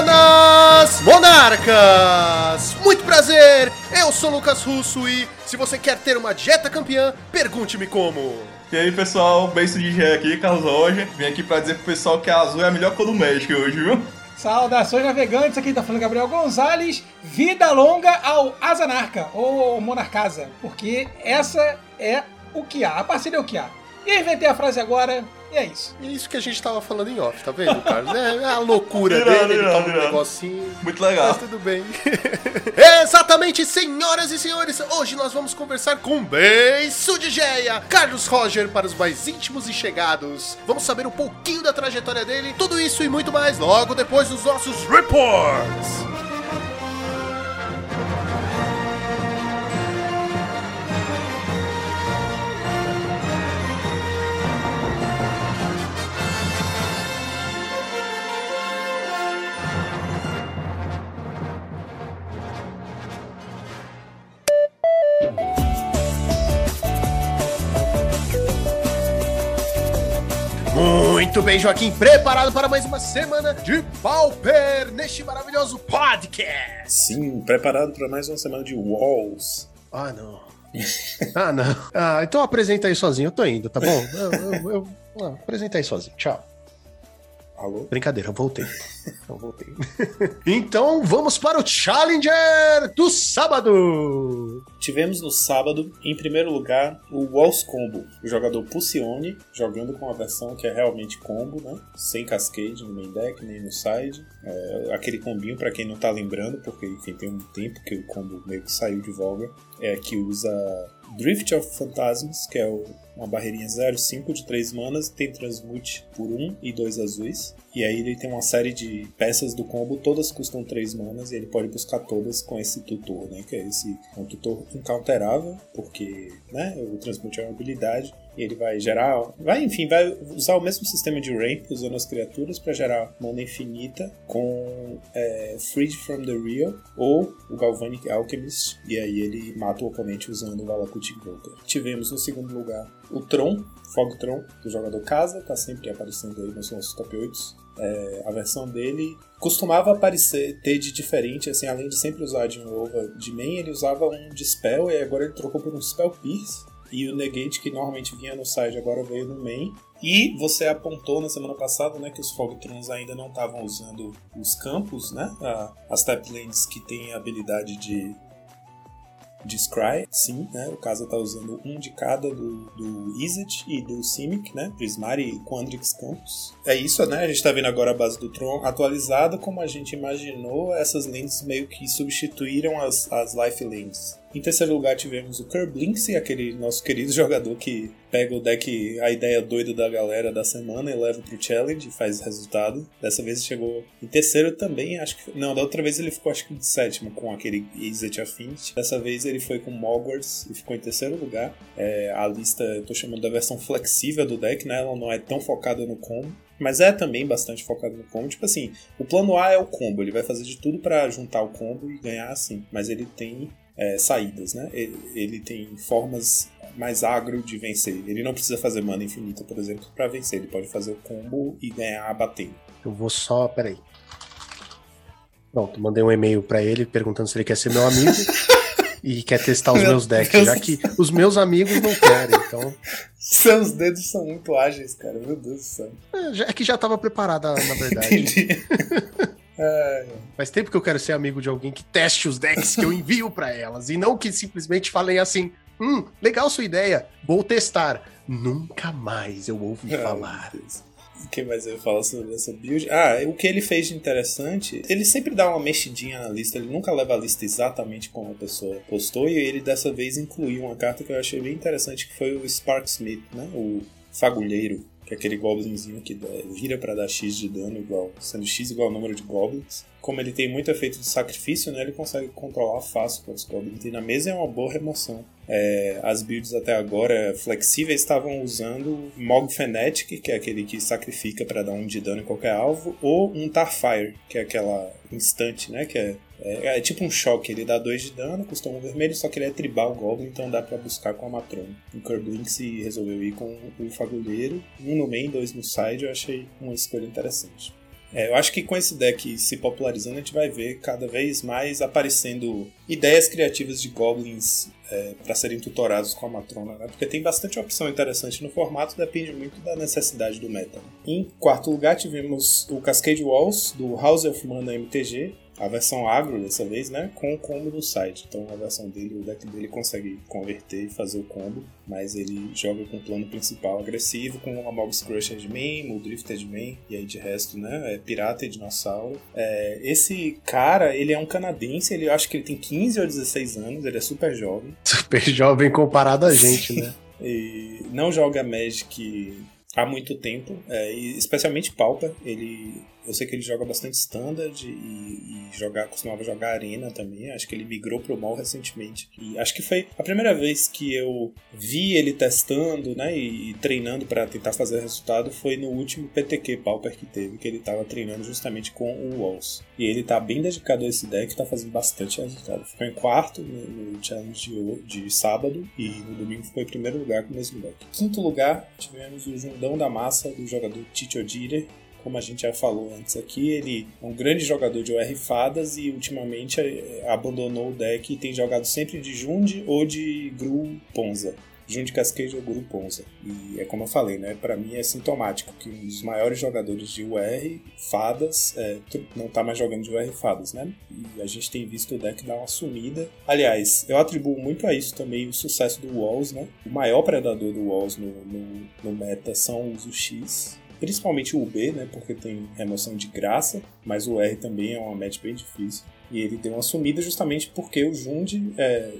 Buenas Monarcas! Muito prazer, eu sou Lucas Russo e se você quer ter uma dieta campeã, pergunte-me como. E aí pessoal, beijo de Gé aqui, Carlos Roger. Vim aqui pra dizer pro pessoal que a azul é a melhor cor do México hoje, viu? Saudações navegantes, aqui tá falando Gabriel Gonzalez. Vida longa ao Azanarca, ou Monarcasa, porque essa é o que há, a parceria é o que há. E eu inventei a frase agora, e é isso. E isso que a gente tava falando em off, tá vendo, Carlos? É, é a loucura Irado, dele, ele irado, toma um negocinho. Muito legal. Mas tudo bem. Exatamente, senhoras e senhores, hoje nós vamos conversar com Beiço de Geia, Carlos Roger para os mais íntimos e chegados. Vamos saber um pouquinho da trajetória dele, tudo isso e muito mais logo depois dos nossos reports. Muito bem, Joaquim, preparado para mais uma semana de Pauper neste maravilhoso podcast. Sim, preparado para mais uma semana de Walls. Ah, não. ah, não. Ah, então apresenta aí sozinho, eu tô indo, tá bom? Eu, eu, eu- ah, apresenta aí sozinho, tchau. Alô? Brincadeira, eu voltei. Eu voltei. então vamos para o Challenger do sábado. Tivemos no sábado, em primeiro lugar, o Walls Combo. O jogador Pucione, jogando com a versão que é realmente combo, né? Sem cascade no main deck, nem no side. É, aquele combinho, para quem não tá lembrando, porque enfim, tem um tempo que o combo meio que saiu de voga, é que usa Drift of Phantasms, que é o- uma barreirinha 0-5 de 3 manas, tem transmute por 1 e 2 azuis. E aí ele tem uma série de peças do combo, todas custam 3 manas, e ele pode buscar todas com esse tutor, né? Que é esse é um tutor incounterável, porque né, o transmute é uma habilidade, ele vai gerar. Vai, enfim, vai usar o mesmo sistema de ramp usando as criaturas para gerar mana infinita com é, Freed from the Real ou o Galvanic Alchemist, e aí ele mata o oponente usando o Valakutic Broker. Tivemos no segundo lugar o Tron, Fog Tron, do jogador Casa, tá sempre aparecendo aí nos nossos top 8. É, a versão dele costumava aparecer, ter de diferente, assim, além de sempre usar de um Ova de main, ele usava um Dispel e agora ele trocou por um Spell Pierce. E o Negate, que normalmente vinha no side, agora veio no main. E você apontou na semana passada né, que os Fogtrons ainda não estavam usando os campos, né? As tap lanes que têm a habilidade de de Scry, sim, né? O Casa tá usando um de cada do, do Izzet e do Simic, né? Prismari e Quandrix Campos. É isso, né? A gente tá vendo agora a base do Tron atualizada, como a gente imaginou, essas lanes meio que substituíram as, as Life Lanes. Em terceiro lugar tivemos o Kerblinksy, aquele nosso querido jogador que pega o deck, a ideia doida da galera da semana e leva pro challenge e faz resultado. Dessa vez chegou em terceiro também, acho que. Não, da outra vez ele ficou acho que sétimo com aquele Izzet Affinity. Dessa vez ele foi com Mogwarts e ficou em terceiro lugar. É, a lista eu tô chamando da versão flexível do deck, né? Ela não é tão focada no combo. Mas é também bastante focado no combo. Tipo assim, o plano A é o combo. Ele vai fazer de tudo pra juntar o combo e ganhar assim. Mas ele tem é, saídas, né? Ele, ele tem formas mais agro de vencer. Ele não precisa fazer mana infinita, por exemplo, pra vencer. Ele pode fazer o combo e ganhar batendo. Eu vou só. Peraí. Pronto, mandei um e-mail pra ele perguntando se ele quer ser meu amigo e quer testar os Meu meus decks, Deus. já que os meus amigos não querem, então. Seus dedos são muito ágeis, cara. Meu Deus do céu. É, é que já tava preparada, na verdade. Entendi. É, Faz tempo que eu quero ser amigo de alguém que teste os decks que eu envio pra elas e não que simplesmente falem assim: hum, legal sua ideia, vou testar. Nunca mais eu ouvi Ai, falar. O que mais eu ia falar sobre essa build? Ah, o que ele fez de interessante, ele sempre dá uma mexidinha na lista, ele nunca leva a lista exatamente como a pessoa postou, e ele dessa vez incluiu uma carta que eu achei bem interessante, que foi o Sparksmith, né? O Fagulheiro, que é aquele goblinzinho que vira pra dar X de dano, igual, sendo X igual ao número de goblins. Como ele tem muito efeito de sacrifício, né? Ele consegue controlar fácil quantos goblins tem na mesa e é uma boa remoção. É, as builds até agora flexíveis estavam usando Mog Fanatic, que é aquele que sacrifica para dar um de dano em qualquer alvo, ou um Tarfire, que é aquela instante, né? Que é, é, é tipo um choque, ele dá 2 de dano, custa um vermelho, só que ele é tribal Goblin, então dá para buscar com a Matrona. O Kerblinks resolveu ir com o Fagulheiro, um no main, dois no side, eu achei uma escolha interessante. É, eu acho que com esse deck se popularizando, a gente vai ver cada vez mais aparecendo ideias criativas de goblins é, para serem tutorados com a matrona, né? Porque tem bastante opção interessante no formato, depende muito da necessidade do meta. Né? Em quarto lugar, tivemos o Cascade Walls do House of Mana MTG, a versão agro dessa vez, né? Com o combo do site. Então a versão dele, o deck dele consegue converter e fazer o combo, mas ele joga com o plano principal agressivo, com uma Mobs Crusher de main, o Drifter de main, e aí de resto, né? É pirata e dinossauro. É, esse cara, ele é um canadense, ele acho que ele tem 15 ou 16 anos, ele é super jovem. Super jovem comparado a gente, né? E não joga Magic há muito tempo, é, especialmente Pauper. Ele eu sei que ele joga bastante standard e, e jogar, costumava jogar arena também. Acho que ele migrou pro mal recentemente. E acho que foi a primeira vez que eu vi ele testando, né, e, e treinando para tentar fazer resultado foi no último PTQ Pauper que teve, que ele tava treinando justamente com o Walls. E ele tá bem dedicado a esse deck, tá fazendo bastante resultado. Ficou em quarto no, no challenge de, de, sábado e no domingo ficou em primeiro lugar com o mesmo deck. Quinto lugar, tivemos o Jundão da Massa do jogador Tito Odire, como a gente já falou antes aqui, ele é um grande jogador de OR Fadas e ultimamente é, abandonou o deck e tem jogado sempre de Jund ou de Gru Ponza. Jund Cascade ou Guru Ponza. E é como eu falei, né? Para mim é sintomático que um dos maiores jogadores de UR, Fadas, é, não tá mais jogando de UR Fadas, né? E a gente tem visto o deck dar uma sumida. Aliás, eu atribuo muito a isso também o sucesso do Walls, né? O maior predador do Walls no, no, no meta são os UX, principalmente o B, né, porque tem remoção de graça, mas o R também é uma match bem difícil. E ele deu uma sumida justamente porque o Jund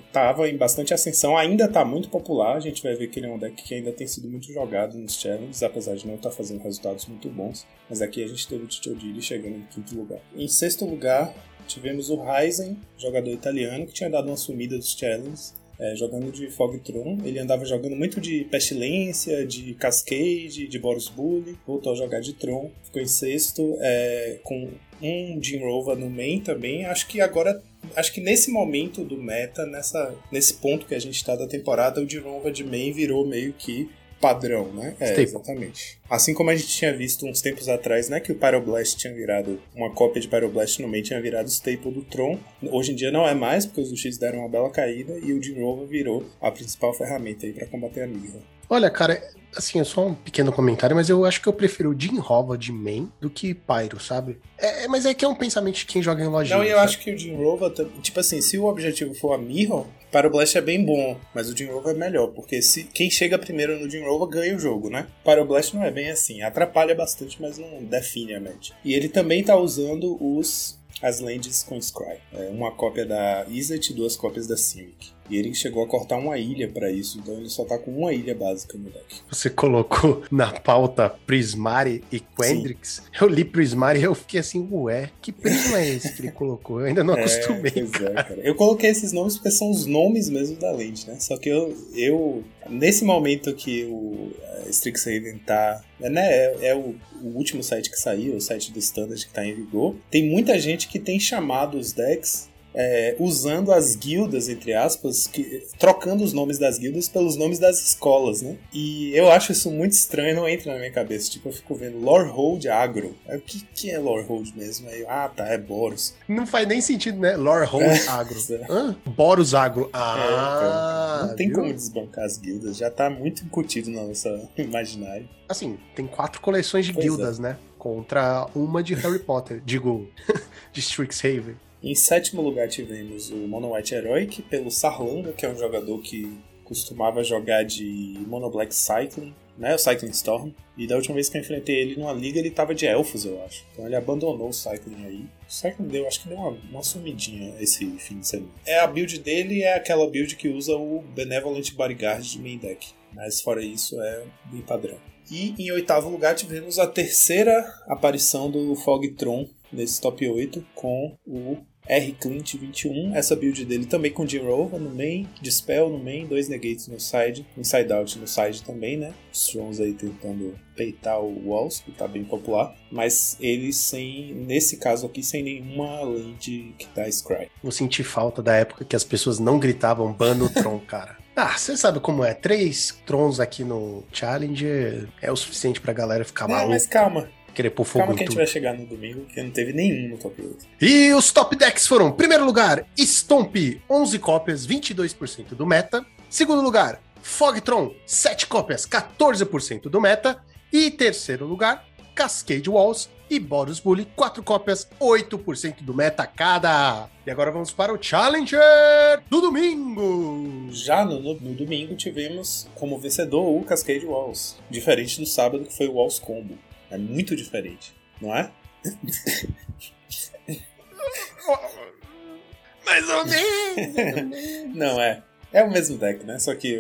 estava é, em bastante ascensão, ainda está muito popular. A gente vai ver que ele é um deck que ainda tem sido muito jogado nos challenges, apesar de não estar tá fazendo resultados muito bons. Mas aqui a gente teve o Tichodiri chegando em quinto lugar. Em sexto lugar, tivemos o Ryzen, jogador italiano, que tinha dado uma sumida dos challenges é, jogando de Fogtron. Ele andava jogando muito de Pestilência, de Cascade, de Boros Bully. Voltou a jogar de Tron. Ficou em sexto, é, com um Jim Rova no main também. Acho que agora acho que nesse momento do meta, nessa, nesse ponto que a gente está da temporada, o Jim Rova de main virou meio que padrão, né? É, exatamente. Assim como a gente tinha visto uns tempos atrás, né, que o Pyroblast tinha virado uma cópia de Pyroblast no meio tinha virado o staple do Tron. Hoje em dia não é mais, porque os UX deram uma bela caída e o Jim Rover virou a principal ferramenta aí para combater a Mirror. Olha, cara, assim, é só um pequeno comentário, mas eu acho que eu prefiro Jim Rova de main do que Pyro, sabe? É, é, mas é que é um pensamento de quem joga em lojinha. Não, e eu sabe? acho que o Jim Rova, tipo assim, se o objetivo for a Mirror, Pyroblast é bem bom, mas o Jim Rova é melhor, porque se quem chega primeiro no Jim Rova ganha o jogo, né? Pyroblast não é bem assim, atrapalha bastante, mas não define a match. E ele também tá usando os as lands com Scry. É uma cópia da Izzet e duas cópias da Simic. E ele chegou a cortar uma ilha para isso, então ele só tá com uma ilha básica no deck. Você colocou na pauta Prismari e Quendrix. Eu li Prismari e eu fiquei assim, ué, que prisma é esse que ele colocou? Eu ainda não é, acostumei. É, cara. É, cara. Eu coloquei esses nomes porque são os nomes mesmo da lente, né? Só que eu, eu nesse momento que o Strixhaven tá. Né, é, é o, o, último site que saiu, o site do Standard que tá em vigor. Tem muita gente que tem chamado os decks é, usando as guildas, entre aspas, que, trocando os nomes das guildas pelos nomes das escolas, né? E eu acho isso muito estranho, não entra na minha cabeça. Tipo, eu fico vendo Lorehold Agro. O que, que é Lorehold mesmo? Aí, ah, tá, é Boros. Não faz nem sentido, né? Lorehold é, Agro. Hã? Boros Agro. Ah, é, não tem viu? como desbancar as guildas, já tá muito incutido na nossa imaginário. Assim, tem quatro coleções de pois guildas, é. né? Contra uma de Harry Potter, digo, de Strixhaven. Em sétimo lugar tivemos o Mono White Heroic pelo Sarlanga, que é um jogador que costumava jogar de Mono Black Cycling, né, o Cycling Storm. E da última vez que eu enfrentei ele numa liga, ele tava de elfos, eu acho. Então ele abandonou o Cycling aí. O Cycling deu, acho que deu uma, uma sumidinha esse fim de semana. É a build dele, é aquela build que usa o Benevolent Bodyguard de main deck. Mas fora isso, é bem padrão. E em oitavo lugar tivemos a terceira aparição do Fogtron nesse top 8 com o R Clint 21, essa build dele também com Jirova no main, Dispel no main, dois negates no side, Inside Out no side também, né? Os Strons aí tentando peitar o Walls, que tá bem popular, mas ele sem, nesse caso aqui, sem nenhuma lente que dá Scry. Vou sentir falta da época que as pessoas não gritavam ban no Tron, cara. Ah, você sabe como é. Três Trons aqui no Challenge é o suficiente pra galera ficar maluca. Mas calma, querer pôr fogo Calma que a gente vai chegar no domingo, porque não teve nenhum no top 8. E os top decks foram: primeiro lugar, Stomp, 11 cópias, 22% do meta. Segundo lugar, Fogtron, 7 cópias, 14% do meta. E terceiro lugar, Cascade Walls e Boros Bully, 4 cópias, 8% do meta cada. E agora vamos para o Challenger do domingo. Já no, no- no domingo tivemos como vencedor o Cascade Walls. Diferente do sábado, que foi o Walls Combo. É muito diferente, não é? Mais ou menos. Não, é. É o mesmo deck, né? Só que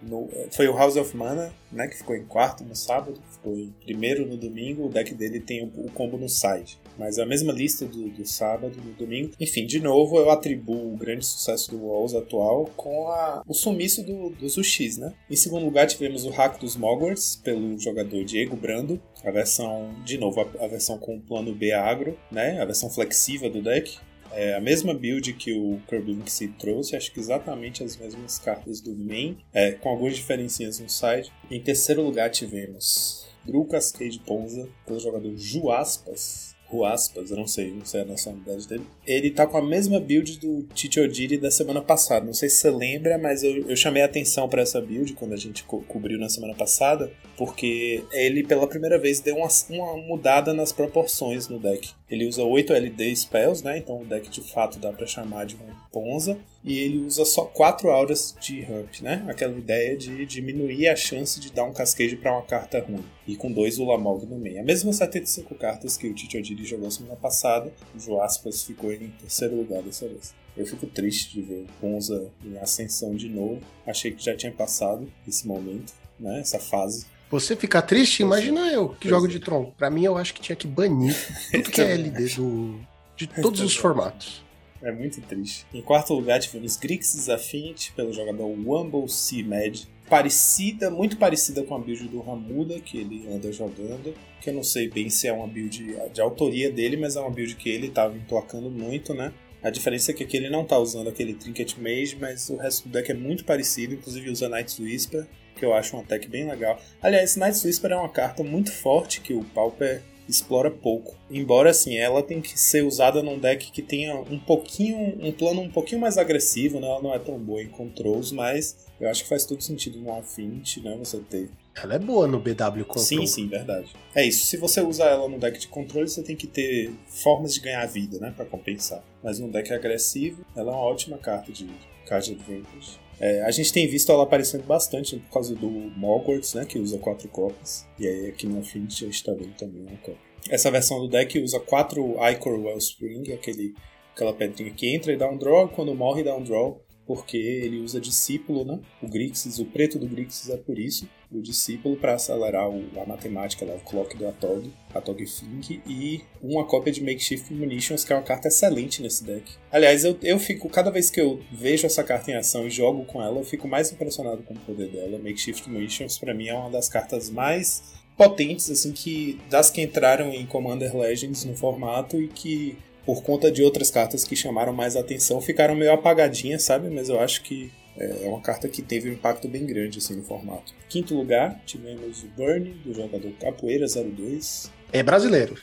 no- foi o House of Mana, né? Que ficou em quarto no sábado, em primeiro no domingo. O deck dele tem o, combo no side. Mas é a mesma lista do, do sábado no domingo. Enfim, de novo, eu atribuo o grande sucesso do Walls atual com a- o sumiço do, dos UX, né? Em segundo lugar, tivemos o hack dos Mogwarts, pelo jogador Diego Brando. A versão, de novo, a, a versão com o plano B agro, né? A versão flexível do deck. É a mesma build que o Kirby Link trouxe, acho que exatamente as mesmas cartas do main, é, com algumas diferencinhas no side. Em terceiro lugar tivemos Gru Cascade Ponza, pelo jogador Juaspas. Ruaspas, eu não sei, não sei a nacionalidade dele. Ele tá com a mesma build do Chichodiri da semana passada. Não sei se você lembra, mas eu, eu chamei a atenção para essa build quando a gente co cobriu na semana passada, porque ele pela primeira vez deu uma, uma mudada nas proporções no deck. Ele usa 8 LD spells, né? Então o deck de fato dá para chamar de um Ponza. E ele usa só 4 auras de Ramp, né? Aquela ideia de diminuir a chance de dar um cascade para uma carta ruim. E com dois Ulamog no meio. A mesma 75 cartas que o Chichodiri jogou semana passada. O Joaspas ficou em terceiro lugar dessa vez. Eu fico triste de ver o Ponza em ascensão de novo. Achei que já tinha passado esse momento, né? Essa fase. Você ficar triste, imagina eu que Pois jogo é. de Tron. Pra mim, eu acho que tinha que banir tudo que é LD do, de todos os formatos. É muito triste. Em quarto lugar tivemos Grixis Affinity pelo jogador Wumble Sea Mad. Parecida, muito parecida com a build do Ramuda que ele anda jogando. Que eu não sei bem se é uma build de autoria dele, mas é uma build que ele estava emplacando muito, né? A diferença é que aqui ele não tá usando aquele Trinket Mage, mas o resto do deck é muito parecido, inclusive usa Night's Whisper, que eu acho um attack bem legal. Aliás, Night's Whisper é uma carta muito forte que o Pauper explora pouco. Embora assim, ela tem que ser usada num deck que tenha um pouquinho, um plano um pouquinho mais agressivo, né? Ela não é tão boa em controls, mas eu acho que faz todo sentido no Affinity, né? Você ter Ela é boa no BW Control. Sim, sim, verdade. É isso. Se você usar ela no deck de controle, você tem que ter formas de ganhar vida, né? Pra compensar. Mas num deck agressivo, ela é uma ótima carta de card advantage. É, a gente tem visto ela aparecendo bastante por causa do Mogwarts, né? Que usa quatro cópias. E aí aqui no Affinity a gente tá vendo também uma cópia. Essa versão do deck usa quatro Icor Wellspring, aquele, aquela pedrinha que entra e dá um draw, quando morre dá um draw porque ele usa discípulo, né? O Grixis, o preto do Grixis é por isso, o discípulo para acelerar o- a matemática, lá, o clock do Atog, Atog Fink, e uma cópia de Makeshift Munitions, que é uma carta excelente nesse deck. Aliás, eu, eu fico, cada vez que eu vejo essa carta em ação e jogo com ela, eu fico mais impressionado com o poder dela. Makeshift Munitions, para mim, é uma das cartas mais potentes, assim, que das que entraram em Commander Legends no formato e que por conta de outras cartas que chamaram mais atenção, ficaram meio apagadinhas, sabe? Mas eu acho que é uma carta que teve um impacto bem grande assim no formato. Quinto lugar, tivemos o Burn, do jogador Capoeira 02. É brasileiro.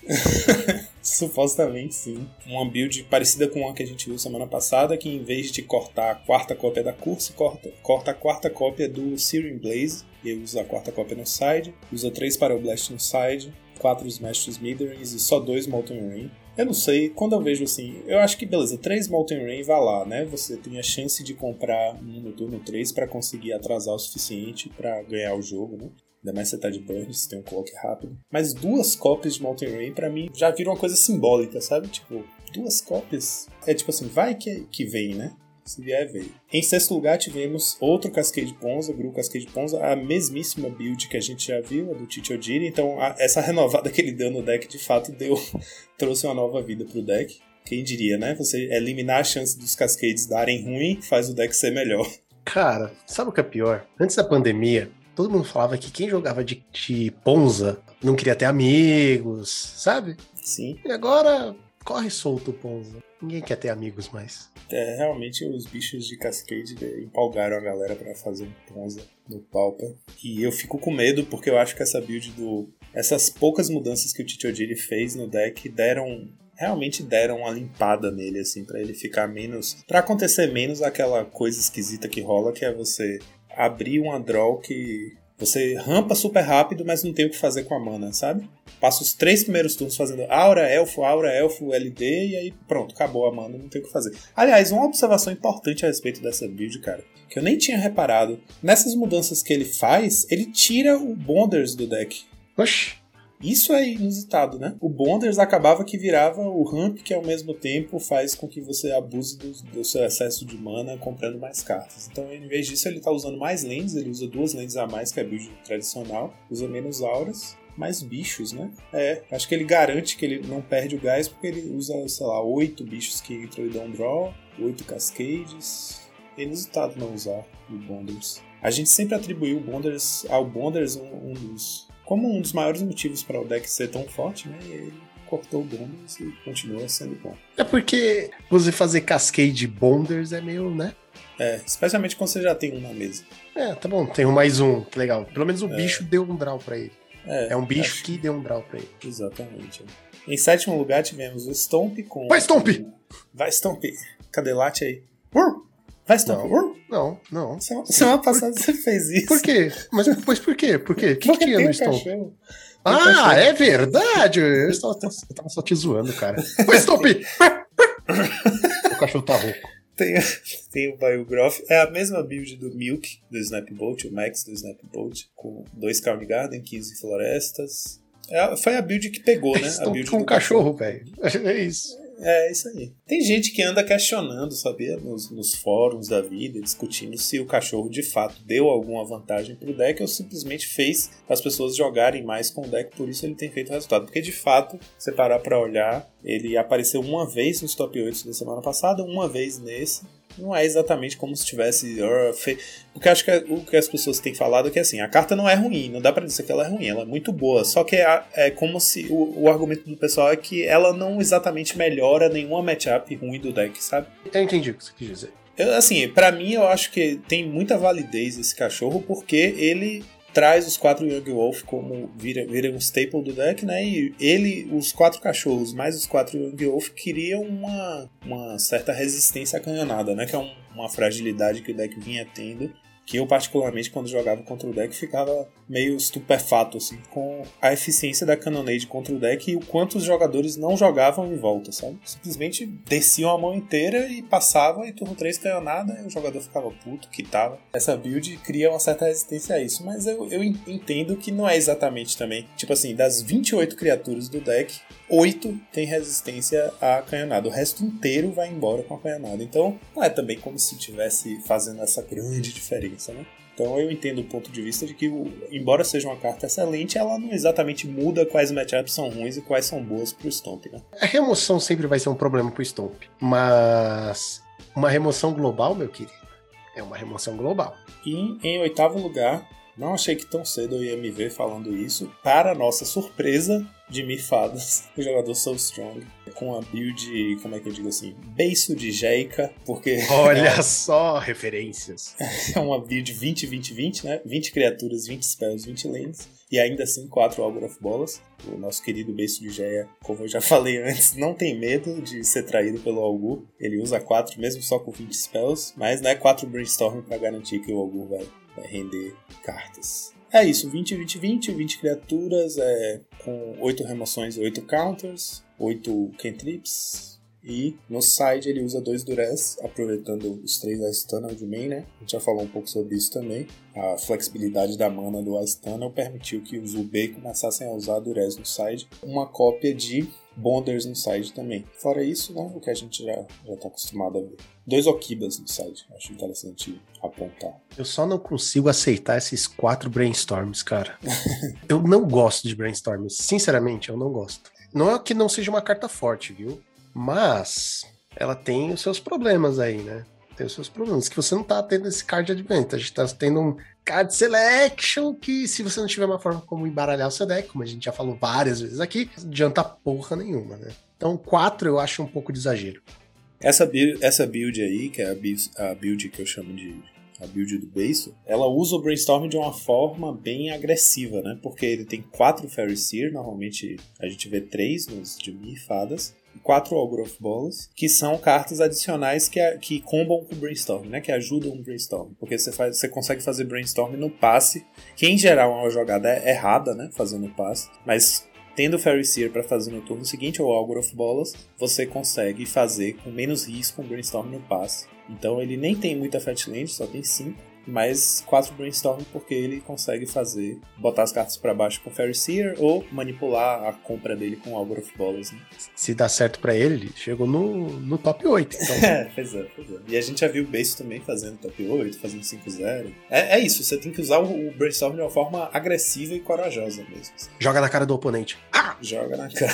Supostamente sim. Uma build parecida com a que a gente viu semana passada, que em vez de cortar a quarta cópia da Curse, corta, corta a quarta cópia do Searing Blaze, e usa a quarta cópia no side, usa três Blast no side, quatro Smash Smithereens e só dois Molten Rain. Eu não sei, quando eu vejo assim, eu acho que beleza, três Molten Rain vai lá, né? Você tem a chance de comprar um no turno 3 para conseguir atrasar o suficiente para ganhar o jogo, né? Ainda mais se tá de burn, você tem um clock rápido. Mas duas cópias de Molten Rain, pra mim, já viram uma coisa simbólica, sabe? Tipo, duas cópias. É tipo assim, vai que, que vem, né? Se vier, veio. Em sexto lugar, tivemos outro Cascade Ponza, Gru Cascade Ponza, a mesmíssima build que a gente já viu, a do Titi Odiri. Então, a- essa renovada que ele deu no deck, de fato, deu trouxe uma nova vida pro deck. Quem diria, né? Você eliminar a chance dos Cascades darem ruim, faz o deck ser melhor. Cara, sabe o que é pior? Antes da pandemia, todo mundo falava que quem jogava de, de Ponza não queria ter amigos, sabe? Sim. E agora Corre solto, Ponza. Ninguém quer ter amigos mais. É, realmente os bichos de Cascade empolgaram a galera pra fazer um Ponza no Pauper. E eu fico com medo porque eu acho que essa build do. Essas poucas mudanças que o Chichodiri fez no deck deram. Realmente deram uma limpada nele, assim, para ele ficar menos. para acontecer menos aquela coisa esquisita que rola, que é você abrir uma draw que você rampa super rápido, mas não tem o que fazer com a mana, sabe? Passa os três primeiros turnos fazendo aura, elfo, aura, elfo, LD, e aí pronto, acabou a mana, não tem o que fazer. Aliás, uma observação importante a respeito dessa build, cara, que eu nem tinha reparado. Nessas mudanças que ele faz, ele tira o Bonders do deck. Oxi. Isso é inusitado, né? O Bonders acabava que virava o ramp que ao mesmo tempo faz com que você abuse do, do, seu excesso de mana comprando mais cartas. Então, em vez disso, ele tá usando mais lentes, ele usa duas lentes a mais que a build tradicional, usa menos auras, mais bichos, né? É, acho que ele garante que ele não perde o gás porque ele usa, sei lá, oito bichos que entram e dão draw, oito cascades. É inusitado não usar o Bonders. A gente sempre atribuiu o Bonders ao Bonders um, um dos como um dos maiores motivos para o deck ser tão forte, né? Ele cortou o bônus e continua sendo bom. É porque você fazer cascade bonders é meio, né? É, especialmente quando você já tem um na mesa. É, tá bom, tem um mais um, que legal. Pelo menos o é. bicho deu um draw pra ele. É, é um bicho acho... que deu um draw pra ele. Exatamente. Em sétimo lugar tivemos o Stomp com. Vai, Stomp! Vai, Stomp! Cadê Late aí? Uh! Vai, Stomp! Não, não. não. Semana passada você fez isso. Por quê? Mas, mas por quê? Por quê? O que, que tinha no Stomp? Ah, é verdade! Eu estava, eu tava só te zoando, cara. Vai, Stomp! o cachorro tá rouco. Tem, tem o Biogroff. É a mesma build do Milk, do Snapbolt, o Max do Snapbolt, com dois Carne Garden, 15 florestas. É, foi a build que pegou, né? A build com um cachorro, velho. É isso. É, isso aí. Tem gente que anda questionando, sabia? Nos, nos fóruns da vida, discutindo se o cachorro de fato deu alguma vantagem pro deck ou simplesmente fez as pessoas jogarem mais com o deck, por isso ele tem feito resultado. Porque de fato, se parar pra olhar, ele apareceu uma vez nos top 8 da semana passada, uma vez nesse, não é exatamente como se tivesse. Fe... Porque acho que é o que as pessoas têm falado é que assim, a carta não é ruim, não dá pra dizer que ela é ruim, ela é muito boa. Só que é, é como se. O, o, argumento do pessoal é que ela não exatamente melhora nenhuma matchup ruim do deck, sabe? Eu entendi o que você quis dizer. Eu, assim, para mim eu acho que tem muita validez esse cachorro porque ele traz os quatro Young Wolf como vira, vira um staple do deck, né? E ele, os quatro cachorros mais os quatro Young Wolf criam uma, uma certa resistência à canhonada, né? Que é um, uma fragilidade que o deck vinha tendo que eu particularmente quando jogava contra o deck ficava meio estupefato assim com a eficiência da Cannonade contra o deck e o quanto os jogadores não jogavam em volta, sabe? Simplesmente desciam a mão inteira e passavam e turno 3 canhonada e o jogador ficava puto, quitava. Essa build cria uma certa resistência a isso, mas eu, eu entendo que não é exatamente também. Tipo assim, das 28 criaturas do deck, 8 tem resistência à canhonada. O resto inteiro vai embora com a canhonada. Então, não é também como se estivesse fazendo essa grande diferença, né? Então eu entendo o ponto de vista de que, embora seja uma carta excelente, ela não exatamente muda quais matchups são ruins e quais são boas pro Stomp, né? A remoção sempre vai ser um problema pro Stomp, mas uma remoção global, meu querido, é uma remoção global. E em oitavo lugar, não achei que tão cedo eu ia me ver falando isso. Para nossa surpresa, de Mifadas, o jogador Soul Strong, com a build, como é que eu digo assim, beiço de Jeika, porque. Olha é só, referências. É uma build 20-20-20, né? 20 criaturas, 20 spells, 20 lanes. E ainda assim, 4 Algor of Bolas. O nosso querido beiço de Geia, como eu já falei antes, não tem medo de ser traído pelo Algur. Ele usa 4 mesmo só com 20 spells, mas não é 4 Brainstorm para garantir que o Algur vai vai render cartas. É isso, 20, 20, 20, 20 criaturas, é, com 8 remoções e 8 counters, 8 cantrips. E no side ele usa 2 durez, aproveitando os 3 Ice Tunnel de main, né? A gente já falou um pouco sobre isso também. A flexibilidade da mana do Ice Tunnel permitiu que os UB começassem a usar durez no side. Uma cópia de Bonders no side também. Fora isso, né, o que a gente já, já tá acostumado a ver. Dois Okibas no side, acho interessante apontar. Eu só não consigo aceitar esses quatro brainstorms, cara. eu não gosto de brainstorms, sinceramente, eu não gosto. Não é que não seja uma carta forte, viu? Mas ela tem os seus problemas aí, né? Tem os seus problemas. Que você não tá tendo esse card advantage, tá tendo um card selection que, se você não tiver uma forma como embaralhar o seu deck, como a gente já falou várias vezes aqui, adianta porra nenhuma, né? Então, 4 eu acho um pouco de exagero. Essa build, essa build aí, que é a build, a build que eu chamo de a build do beiço, ela usa o Brainstorm de uma forma bem agressiva, né? Porque ele tem quatro Fairy Seer, normalmente a gente vê três nos de Mi Fadas, quatro Ogre Balls, que são cartas adicionais que, que combam com o Brainstorm, né? Que ajudam o Brainstorm. Porque você, faz, você consegue fazer Brainstorm no passe, que em geral é uma jogada errada, né? Fazendo o passe, mas tendo o Fairy Seer para fazer no turno seguinte, ou Augur of Bolas, você consegue fazer com menos risco um Brainstorm no passe. Então ele nem tem muita Fatland, só tem 5 mais 4 Brainstorm porque ele consegue fazer, botar as cartas para baixo com Fairy Seer ou manipular a compra dele com Augur of Balls. Né? Se dá certo para ele, ele chegou no, no top 8. Então. é, pois é, pois é. E a gente já viu o Base também fazendo top 8, fazendo 5-0. É, é isso, você tem que usar o, o, Brainstorm de uma forma agressiva e corajosa mesmo. Joga na cara do oponente. Ah! Joga na cara.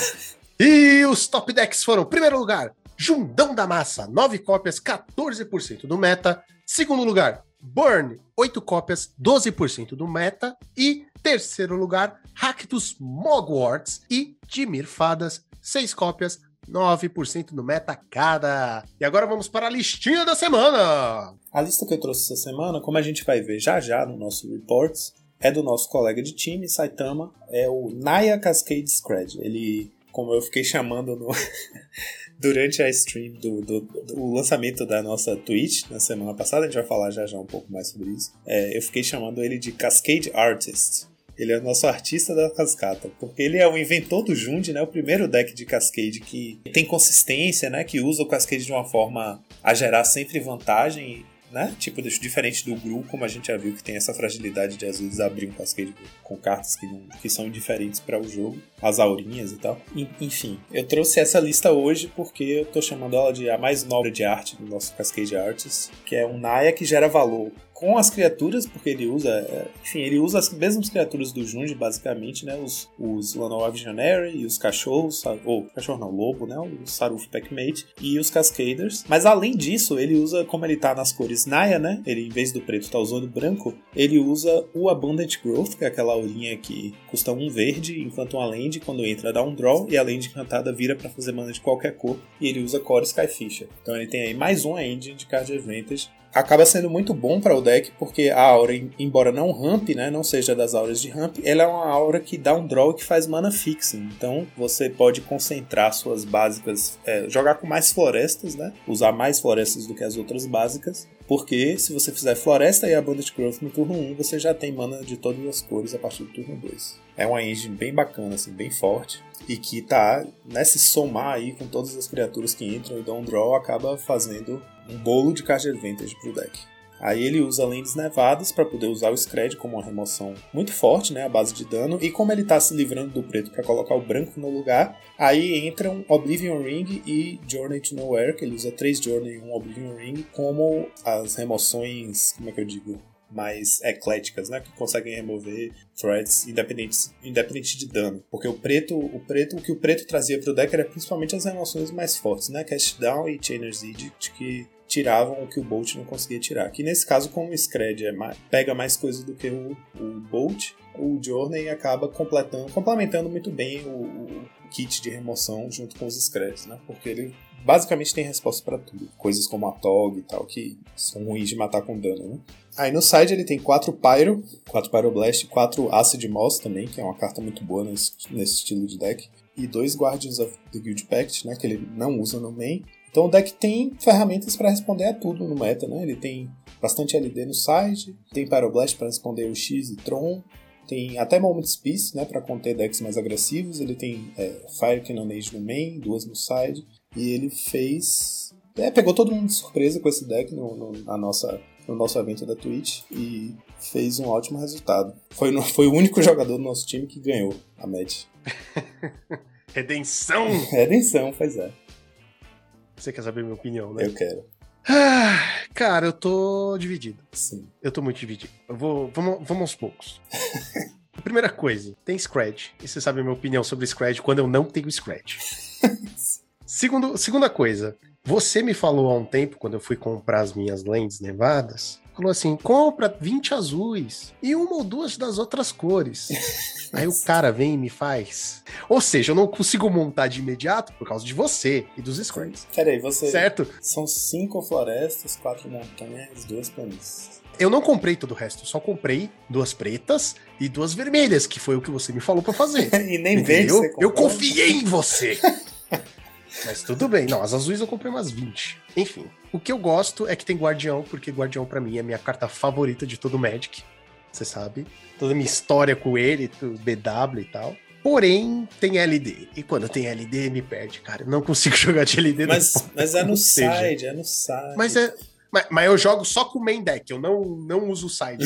E os top decks foram, primeiro lugar, Jundão da Massa, 9 cópias, 14% do meta. Segundo lugar, Burn, 8 cópias, 12% do meta. E terceiro lugar, Ractus Mogwarts e Dimir Fadas, 6 cópias, 9% do meta cada. E agora vamos para a listinha da semana. A lista que eu trouxe essa semana, como a gente vai ver já já no nosso reports, é do nosso colega de time, Saitama, é o Naya Cascade Scred. Ele, como eu fiquei chamando no durante a stream do, do, do, lançamento da nossa Twitch na semana passada, a gente vai falar já já um pouco mais sobre isso. É, eu fiquei chamando ele de Cascade Artist. Ele é o nosso artista da cascata, porque ele é o inventor do Jund, né? O primeiro deck de Cascade que tem consistência, né? Que usa o Cascade de uma forma a gerar sempre vantagem né? Tipo, diferente do Gru, como a gente já viu que tem essa fragilidade de às vezes abrir um cascade com cartas que, não, que são indiferentes para o jogo, as aurinhas e tal. Enfim, eu trouxe essa lista hoje porque eu tô chamando ela de a mais nobre de arte do nosso Cascade Artists, que é um Naya que gera valor com as criaturas, porque ele usa, é, enfim, ele usa as mesmas criaturas do Junji, basicamente, né? Os, os Lanoa Visionary e os cachorros, ou cachorro não, lobo, né? O Saruf Packmate e os Cascaders. Mas além disso, ele usa, como ele tá nas cores Naya, né? Ele, em vez do preto, tá usando branco, ele usa o Abundant Growth, que é aquela aurinha que custa um verde, enquanto uma land, quando entra, dá um draw, e a land encantada vira para fazer mana de qualquer cor, e ele usa Core Skyfisher. Então ele tem aí mais uma engine de card advantage acaba sendo muito bom para o deck, porque a aura, embora não ramp, né, não seja das auras de ramp, ela é uma aura que dá um draw que faz mana fixing. Então você pode concentrar suas básicas, é, jogar com mais florestas, né, usar mais florestas do que as outras básicas, porque se você fizer floresta e abundant growth no turno 1, você já tem mana de todas as cores a partir do turno 2. É uma engine bem bacana, assim, bem forte. E que tá, né, se somar aí com todas as criaturas que entram e dão um draw, acaba fazendo um bolo de card advantage pro deck. Aí ele usa lentes nevadas para poder usar o Scred como uma remoção muito forte, né, a base de dano. E como ele está se livrando do preto para colocar o branco no lugar, aí entram Oblivion Ring e Journey to Nowhere, que ele usa três Journey e um Oblivion Ring como as remoções, como é que eu digo, mais ecléticas, né, que conseguem remover threats independentes, independente de dano. Porque o preto, o preto, o que o preto trazia para o deck era principalmente as remoções mais fortes, né, Cast Down e Chainer's Edict, que tiravam o que o Bolt não conseguia tirar. Que nesse caso, como o Scred é mais, pega mais coisas do que o, o Bolt, o Journey acaba completando, complementando muito bem o, o kit de remoção junto com os Screds, né? Porque ele basicamente tem resposta para tudo. Coisas como a Tog e tal, que são ruins de matar com dano, né? Aí no side ele tem 4 Pyro, 4 Pyroblast, 4 Acid Moss também, que é uma carta muito boa nesse, nesse estilo de deck. E dois Guardians of the Guild Pact, né, que ele não usa no main. Então o deck tem ferramentas para responder a tudo no meta, né? Ele tem bastante LD no side, tem Pyroblast para responder o X e Tron, tem até Moment's Peace, né, para conter decks mais agressivos. Ele tem é, Fire Cannonade no main, duas no side, e ele fez, é, pegou todo mundo de surpresa com esse deck no, no, na nossa no nosso evento da Twitch e fez um ótimo resultado. Foi, no, foi o único jogador do nosso time que ganhou a match. Redenção! Redenção, pois é. Você quer saber minha opinião, né? Eu quero. Ah, cara, eu tô dividido. Sim. Eu tô muito dividido. Eu vou. Vamos, vamos aos poucos. Primeira coisa, tem Scratch. E você sabe a minha opinião sobre Scratch quando eu não tenho Scratch. Segundo, segunda coisa, você me falou há um tempo, quando eu fui comprar as minhas lentes nevadas, falou assim: compra 20 azuis e uma ou duas das outras cores. Aí o cara vem e me faz. Ou seja, eu não consigo montar de imediato por causa de você e dos squares. Peraí, você. Certo? São cinco florestas, quatro montanhas, duas planícies. Eu não comprei todo o resto, eu só comprei duas pretas e duas vermelhas, que foi o que você me falou pra fazer. e nem comprou. Eu confiei em você. Mas tudo bem. Não, as azuis eu comprei umas 20. Enfim, o que eu gosto é que tem Guardião, porque Guardião pra mim é a minha carta favorita de todo o Magic. Você sabe? Toda a minha história com ele, BW e tal. Porém, tem LD. E quando tem LD, me perde, cara. Eu não consigo jogar de LD Mas, mas é no seja, side, é no side. Mas é. Mas, mas eu jogo só com o main deck, eu não, não uso o side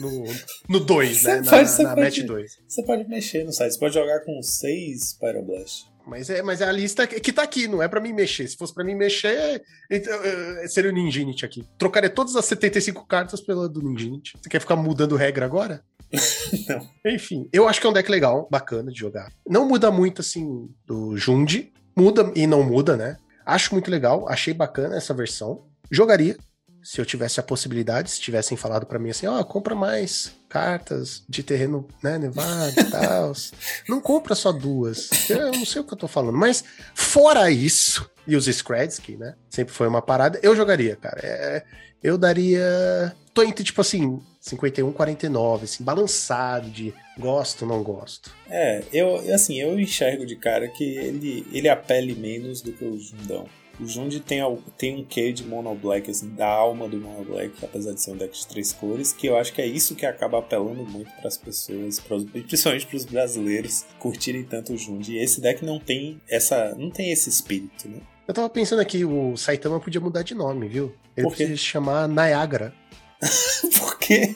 no 2, no 2, né? Você Na, pode- na match 2. Você pode mexer no site, você pode jogar com seis Pyroblast. Mas é, mas é a lista que que tá aqui, não é pra mim mexer. Se fosse pra mim mexer, então, eh, seria o Ninjinit aqui. Trocaria todas as 75 cartas pela do Ninjinit. Você quer ficar mudando regra agora? Não. Enfim, eu acho que é um deck legal, bacana de jogar. Não muda muito, assim, do Jundi. Muda e não muda, né? Acho muito legal, achei bacana essa versão. Jogaria, se eu tivesse a possibilidade, se tivessem falado pra mim assim, ó, compra mais cartas de terreno, né, nevado e tal. Não compra só duas. Eu não sei o que eu tô falando, mas fora isso, e os Scrads, que, né, sempre foi uma parada, eu jogaria, cara. É, eu daria. Tô entre, tipo assim, 51, 49, assim, balançado de gosto, não gosto. É, eu assim, eu enxergo de cara que ele, ele apele menos do que o Jundão. O Jundi tem, tem um quê de Mono Black, assim, da alma do Mono Black, apesar de ser um deck de três cores, que eu acho que é isso que acaba apelando muito para as pessoas, pros, principalmente para os brasileiros, curtirem tanto o Jundi. E esse deck não tem essa, não tem esse espírito, né? Eu tava pensando aqui, o Saitama podia mudar de nome, viu? Ele podia se chamar Niagara. Por quê?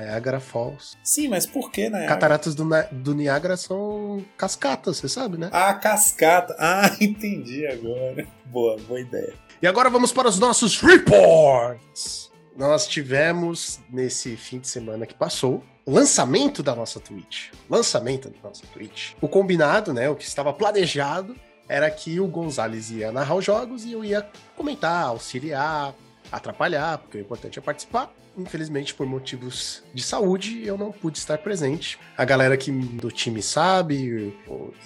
Niagara Falls. Sim, mas por que, né? Cataratas do, do Niagara são cascatas, você sabe, né? Ah, cascata. Ah, entendi agora. Boa, boa ideia. E agora vamos para os nossos reports. Nós tivemos, nesse fim de semana que passou, lançamento da nossa Twitch. Lançamento da nossa Twitch. O combinado, né? O que estava planejado era que o Gonzalez ia narrar os jogos e eu ia comentar, auxiliar, atrapalhar, porque o importante é participar. Infelizmente, por motivos de saúde, eu não pude estar presente. A galera que do time sabe,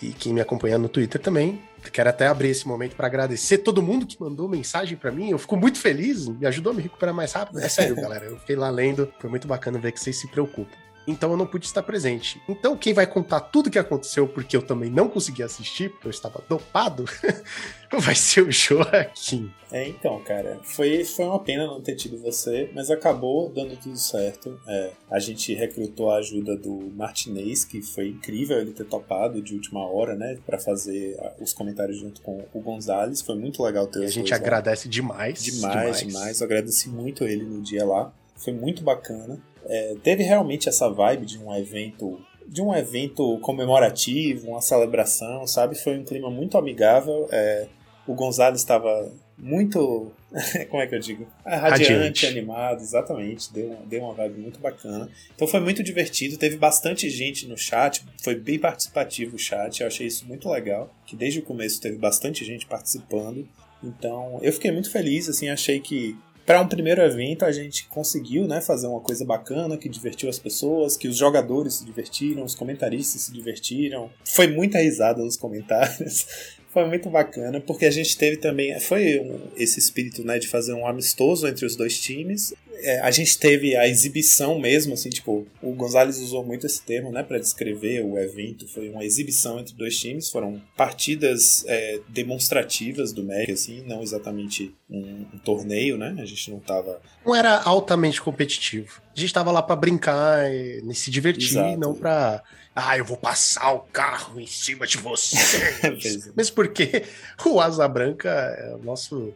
e quem me acompanha no Twitter também, Quero até abrir esse momento para agradecer todo mundo que mandou mensagem para mim. Eu fico muito feliz, me ajudou a me recuperar mais rápido. É sério, galera. Eu fiquei lá lendo, foi muito bacana ver que vocês se preocupam. Então eu não pude estar presente. Então quem vai contar tudo o que aconteceu, porque eu também não consegui assistir, porque eu estava dopado, vai ser o Joaquim. É, então, cara, foi, foi uma pena não ter tido você, mas acabou dando tudo certo. É, a gente recrutou a ajuda do Martinez, que foi incrível ele ter topado de última hora, né, para fazer os comentários junto com o Gonzalez. Foi muito legal ter E a gente agradece demais. Demais, demais, Eu agradeci muito ele no dia lá. Foi muito bacana. É, teve realmente essa vibe de um evento. De um evento comemorativo, uma celebração, sabe? Foi um clima muito amigável. É, o Gonzalo estava muito. Como é que eu digo? Radiante, Radiante. animado, exatamente. Deu, deu uma vibe muito bacana. Então foi muito divertido. Teve bastante gente no chat. Foi bem participativo o chat. Eu achei isso muito legal. Que desde o começo teve bastante gente participando. Então, eu fiquei muito feliz, assim, achei que para um primeiro evento a gente conseguiu, né, fazer uma coisa bacana que divertiu as pessoas, que os jogadores se divertiram, os comentaristas se divertiram. Foi muita risada nos comentários. Foi muito bacana, porque a gente teve também. Foi um- esse espírito né, de fazer um amistoso entre os dois times. É, a gente teve a exibição mesmo, assim, tipo, o Gonzalez usou muito esse termo, né, para descrever o evento. Foi uma exibição entre dois times, foram partidas é, demonstrativas do Magic, assim, não exatamente um, um torneio, né? A gente não tava. Não era altamente competitivo. A gente tava lá pra brincar, e se divertir, Exato. não pra. Ah, eu vou passar o carro em cima de. Pois é. Mas porque o Asa Branca é o nosso.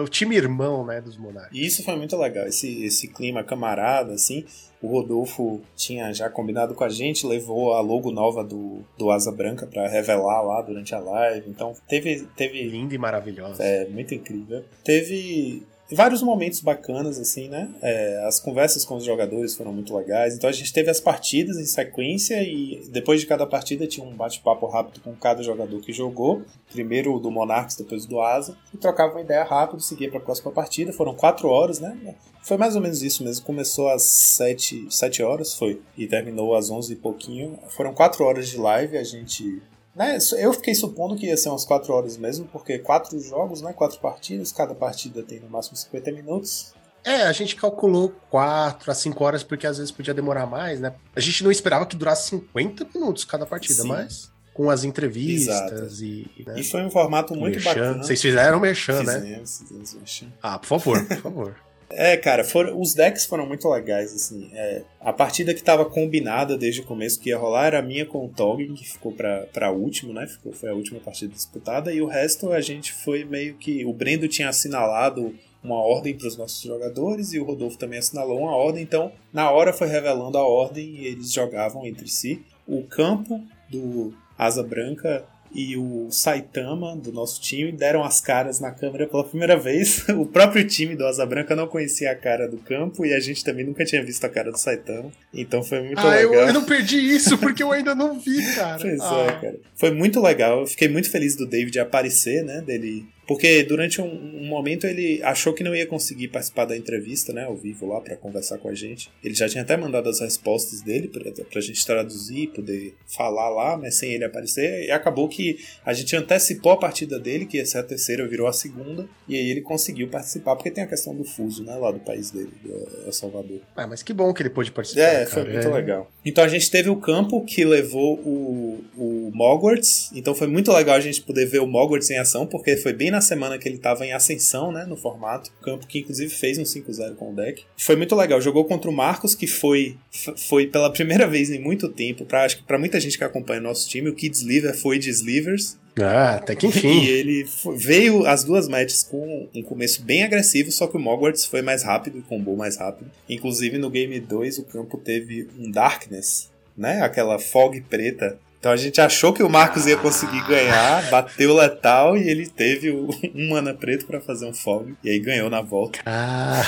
O time irmão, né, dos Monarcas. E isso foi muito legal, esse, esse clima camarada, assim. O Rodolfo tinha já combinado com a gente, levou a logo nova do, do Asa Branca para revelar lá durante a live. Então teve, teve Linda e maravilhosa. É, muito incrível. Teve. Vários momentos bacanas, assim, né? É, as conversas com os jogadores foram muito legais. Então a gente teve as partidas em sequência e depois de cada partida tinha um bate-papo rápido com cada jogador que jogou. Primeiro do Monarchs, depois do Asa. E trocava uma ideia rápido, seguia para a próxima partida. Foram quatro horas, né? Foi mais ou menos isso mesmo. Começou às 7, 7 horas, foi. E terminou às 11 e pouquinho. Foram 4 horas de live. A gente. Né, eu fiquei supondo que ia ser umas 4 horas mesmo, porque quatro jogos, né? Quatro partidas. Cada partida tem no máximo 50 minutos. É, a gente calculou 4 a 5 horas, porque às vezes podia demorar mais, né? A gente não esperava que durasse 50 minutos cada partida, Sim. mas com as entrevistas Exato. e. Né? E foi um formato muito merchan. bacana. Vocês fizeram merchan, né? fizemos, né? Fizemos merchan. Ah, por favor, por favor. É, cara, foram, os decks foram muito legais, assim. É, a partida que estava combinada desde o começo que ia rolar era a minha com o Tolkien, que ficou pra, pra último, né? Ficou, foi a última partida disputada, e o resto a gente foi meio que. O Brendo tinha assinalado uma ordem para os nossos jogadores e o Rodolfo também assinalou uma ordem, então na hora foi revelando a ordem e eles jogavam entre si. O campo do Asa Branca e o Saitama do nosso time deram as caras na câmera pela primeira vez. O próprio time do Asa Branca não conhecia a cara do campo e a gente também nunca tinha visto a cara do Saitama. Então foi muito ah, legal. Eu, eu não perdi isso porque eu ainda não vi, cara. pois é, ah. é, cara. Foi muito legal. Eu fiquei muito feliz do David aparecer, né? Dele porque durante um, um, momento ele achou que não ia conseguir participar da entrevista, né, ao vivo lá, para conversar com a gente. Ele já tinha até mandado as respostas dele pra, pra gente traduzir, poder falar lá, mas sem ele aparecer. E acabou que a gente antecipou a partida dele, que ia ser a terceira, virou a segunda, e aí ele conseguiu participar, porque tem a questão do fuso, né, lá do país dele, do El Salvador. Ah, mas que bom que ele pôde participar. É, foi muito é. legal. Então a gente teve o campo que levou o, o Mogwarts, então foi muito legal a gente poder ver o Mogwarts em ação, porque foi bem na semana que ele estava em ascensão, né, no formato. Campo que inclusive fez um 5-0 com o deck. Foi muito legal. Jogou contra o Marcos, que foi foi pela primeira vez em muito tempo, para acho que para muita gente que acompanha o nosso time, o Kids Sliver foi de Slivers. Ah, até que enfim. E ele foi, veio as duas matches com um começo bem agressivo, só que o Mogwarts foi mais rápido e combou mais rápido. Inclusive no game 2 o campo teve um Darkness, né? Aquela fog preta então a gente achou que o Marcos ia conseguir ganhar, bateu letal e ele teve o, um mana preto para fazer um fog. E aí ganhou na volta. Ah,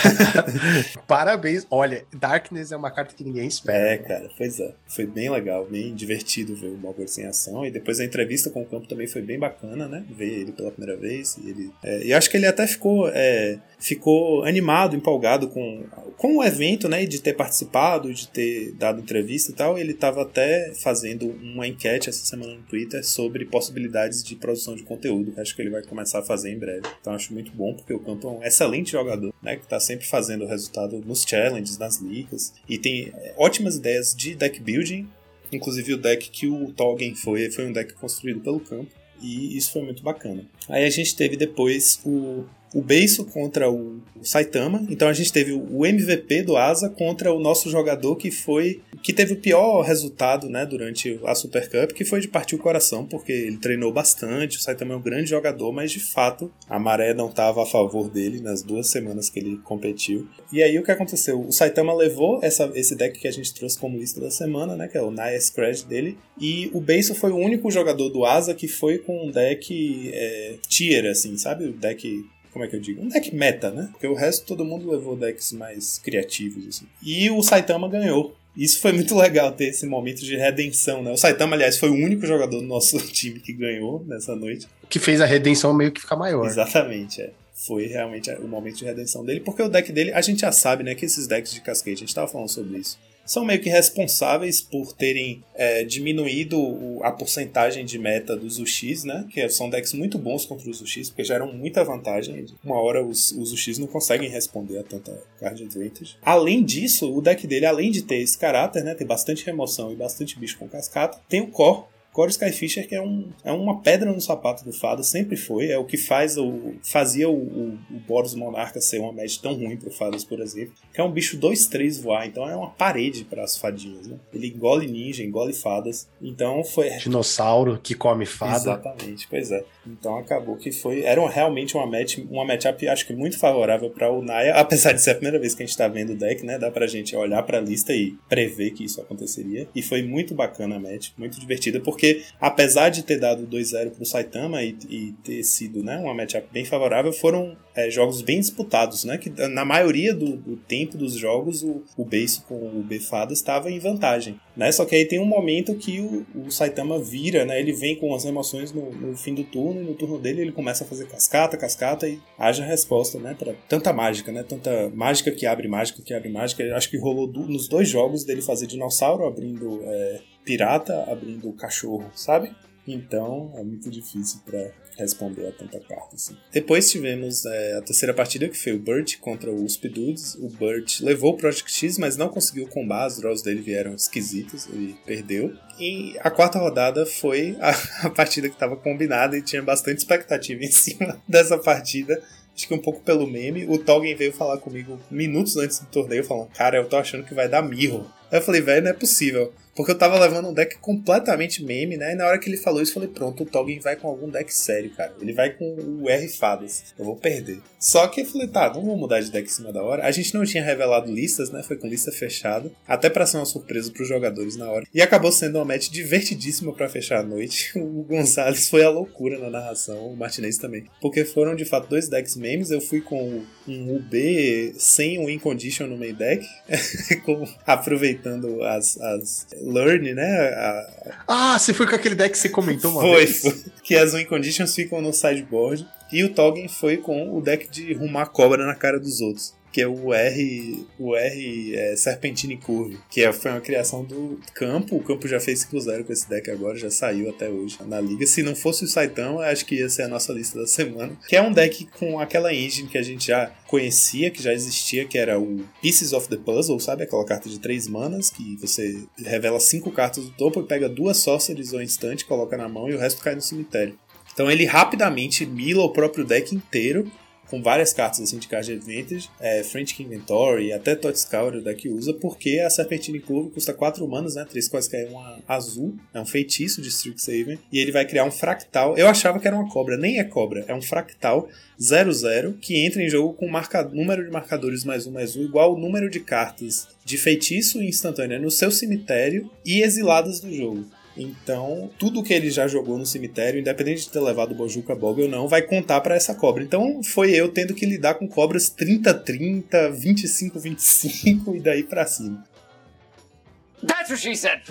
parabéns. Olha, Darkness é uma carta que ninguém espera. É, cara, pois é. Foi bem legal, bem divertido ver o Mogwarts em ação. E depois a entrevista com o campo também foi bem bacana, né? Ver ele pela primeira vez. E, ele, é, e acho que ele até ficou. É, ficou animado, empolgado com, com o evento, né? De ter participado, de ter dado entrevista e tal. Ele estava até fazendo uma enquete essa semana no Twitter sobre possibilidades de produção de conteúdo, que acho que ele vai começar a fazer em breve. Então acho muito bom, porque o Campo é um excelente jogador, né? Que está sempre fazendo resultado nos challenges, nas ligas. E tem é, ótimas ideias de deck building. Inclusive o deck que o Tolkien foi, foi um deck construído pelo campo. E isso foi muito bacana. Aí a gente teve depois o o Beiso contra o, Saitama. Então a gente teve o MVP do Asa contra o nosso jogador que foi que teve o pior resultado, né, durante a Super Cup, que foi de partir o coração, porque ele treinou bastante, o Saitama é um grande jogador, mas de fato a maré não estava a favor dele nas duas semanas que ele competiu. E aí o que aconteceu? O Saitama levou essa, esse deck que a gente trouxe como lista da semana, né, que é o Naya Scratch dele, e o Beiso foi o único jogador do Asa que foi com um deck é, tier, assim, sabe? O deck como é que eu digo? Um deck meta, né? Porque o resto todo mundo levou decks mais criativos, assim. E o Saitama ganhou. Isso foi muito legal ter esse momento de redenção, né? O Saitama, aliás, foi o único jogador do nosso time que ganhou nessa noite. Que fez a redenção meio que ficar maior. Exatamente, é. Foi realmente o momento de redenção dele, porque o deck dele, a gente já sabe, né, que esses decks de cascade, a gente tava falando sobre isso são meio que responsáveis por terem é, diminuído a porcentagem de meta dos UX, né? Que são decks muito bons contra os UX, porque geram muita vantagem. Uma hora os, os UX não conseguem responder a tanta card advantage. Além disso, o deck dele, além de ter esse caráter, né? Tem bastante remoção e bastante bicho com cascata, tem o core, Corey Skyfisher que é, um, é uma pedra no sapato do Fado, sempre foi, é o que faz o, fazia o, o, o Boros Monarca ser uma match tão ruim pro Fadas, por exemplo, que é um bicho 2-3 voar, então é uma parede para as fadinhas, né? Ele engole ninja, engole fadas, então foi... Dinossauro que come fada. Exatamente, pois é. Então acabou que foi, era realmente uma match, uma matchup acho que muito favorável para o Naya, apesar de ser a primeira vez que a gente tá vendo o deck, né? Dá pra gente olhar pra lista e prever que isso aconteceria, e foi muito bacana a match, muito divertida, porque porque apesar de ter dado 2-0 pro Saitama e, e, ter sido né, uma matchup bem favorável, foram é, jogos bem disputados, né? Que na maioria do, do tempo dos jogos o, o base com o Befada estava em vantagem, né? Só que aí tem um momento que o, o Saitama vira, né? Ele vem com as emoções no, no, fim do turno e no turno dele ele começa a fazer cascata, cascata e haja resposta, né? Para tanta mágica, né? Tanta mágica que abre mágica que abre mágica. Acho que rolou do, nos dois jogos dele fazer dinossauro abrindo é, pirata, abrindo cachorro, sabe? Então é muito difícil para responder a tanta carta assim. Depois tivemos é, a terceira partida que foi o Burt contra o USP Dudes. O Burt levou o Project X, mas não conseguiu combar, as draws dele vieram esquisitos, ele perdeu. E a quarta rodada foi a, a partida que estava combinada e tinha bastante expectativa em cima dessa partida. Acho que um pouco pelo meme. O Tolkien veio falar comigo minutos antes do torneio, falando: Cara, eu tô achando que vai dar mirro. Aí eu falei: Velho, não é possível. Porque eu tava levando um deck completamente meme, né? E na hora que ele falou isso, eu falei, pronto, o Toggen vai com algum deck sério, cara. Ele vai com o R Fadas. Eu vou perder. Só que eu falei, tá, não vou mudar de deck em cima da hora. A gente não tinha revelado listas, né? Foi com lista fechada. Até para ser uma surpresa pros jogadores na hora. E acabou sendo uma match divertidíssima para fechar a noite. O Gonzalez foi a loucura na narração, o Martinez também. Porque foram de fato dois decks memes. Eu fui com um UB sem um Win Condition no main deck. aproveitando as, as Learn, né? A... Ah, você foi com aquele deck que você comentou uma foi, vez? Foi, que as win conditions ficam no sideboard. E o Toggen foi com o deck de rumar cobra na cara dos outros que é o R, o R é, Serpentine Curve, que é, foi uma criação do campo. O campo já fez ciclo zero com esse deck agora, já saiu até hoje na liga. Se não fosse o Saitama, acho que ia ser a nossa lista da semana. Que é um deck com aquela engine que a gente já conhecia, que já existia, que era o Pieces of the Puzzle, sabe? Aquela carta de três manas, que você revela cinco cartas do topo e pega duas sorceries ou instante, coloca na mão e o resto cai no cemitério. Então ele rapidamente mila o próprio deck inteiro com várias cartas assim de card advantage, é, French Inventory, até Tot Scour o deck usa, porque a Serpentine Curve custa 4 manas, né? 3 quase que é uma azul, é um feitiço de Strixhaven, e ele vai criar um fractal. Eu achava que era uma cobra, nem é cobra, é um fractal 00 que entra em jogo com marca, número de marcadores mais um mais um igual ao número de cartas de feitiço instantânea no seu cemitério e exiladas do jogo. Então, tudo que ele já jogou no cemitério, independente de ter levado o Bojuka Bog ou não, vai contar para essa cobra. Então, foi eu tendo que lidar com cobras 30-30, 25-25 e daí pra cima. That's what she said!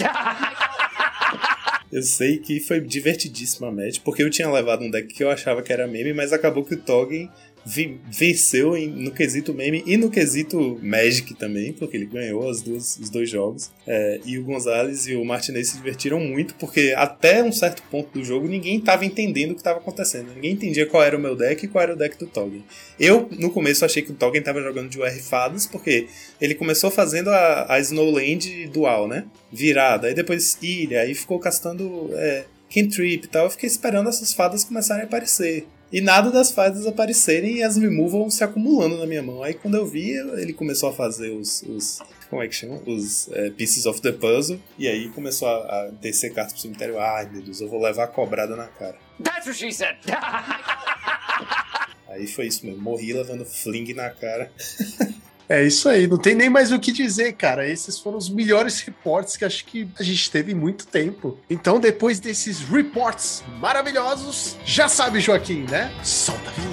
eu sei que foi divertidíssima a match, porque eu tinha levado um deck que eu achava que era meme, mas acabou que o Toggen venceu em, no quesito meme e no quesito Magic também, porque ele ganhou as duas, os dois jogos. É, e o Gonzalez e o Martinez se divertiram muito, porque até um certo ponto do jogo ninguém estava entendendo o que estava acontecendo. Ninguém entendia qual era o meu deck e qual era o deck do Toggen. Eu, no começo, achei que o Toggen estava jogando de UR Fadas, porque ele começou fazendo a, a Snowland dual, né? Virada, aí depois ilha, aí ficou castando é, Cantrip e tal. Eu fiquei esperando essas fadas começarem a aparecer. E nada das fadas aparecerem e as removal se acumulando na minha mão. Aí quando eu vi, ele começou a fazer os. os como é que chama? Os é, Pieces of the Puzzle. E aí começou a, a descer cartas pro cemitério. Ai meu Deus, eu vou levar a cobrada na cara. That's what she said! aí foi isso mesmo. Morri levando fling na cara. É isso aí, não tem nem mais o que dizer, cara. Esses foram os melhores reportes que acho que a gente teve em muito tempo. Então, depois desses reports maravilhosos, já sabe, Joaquim, né? Solta a.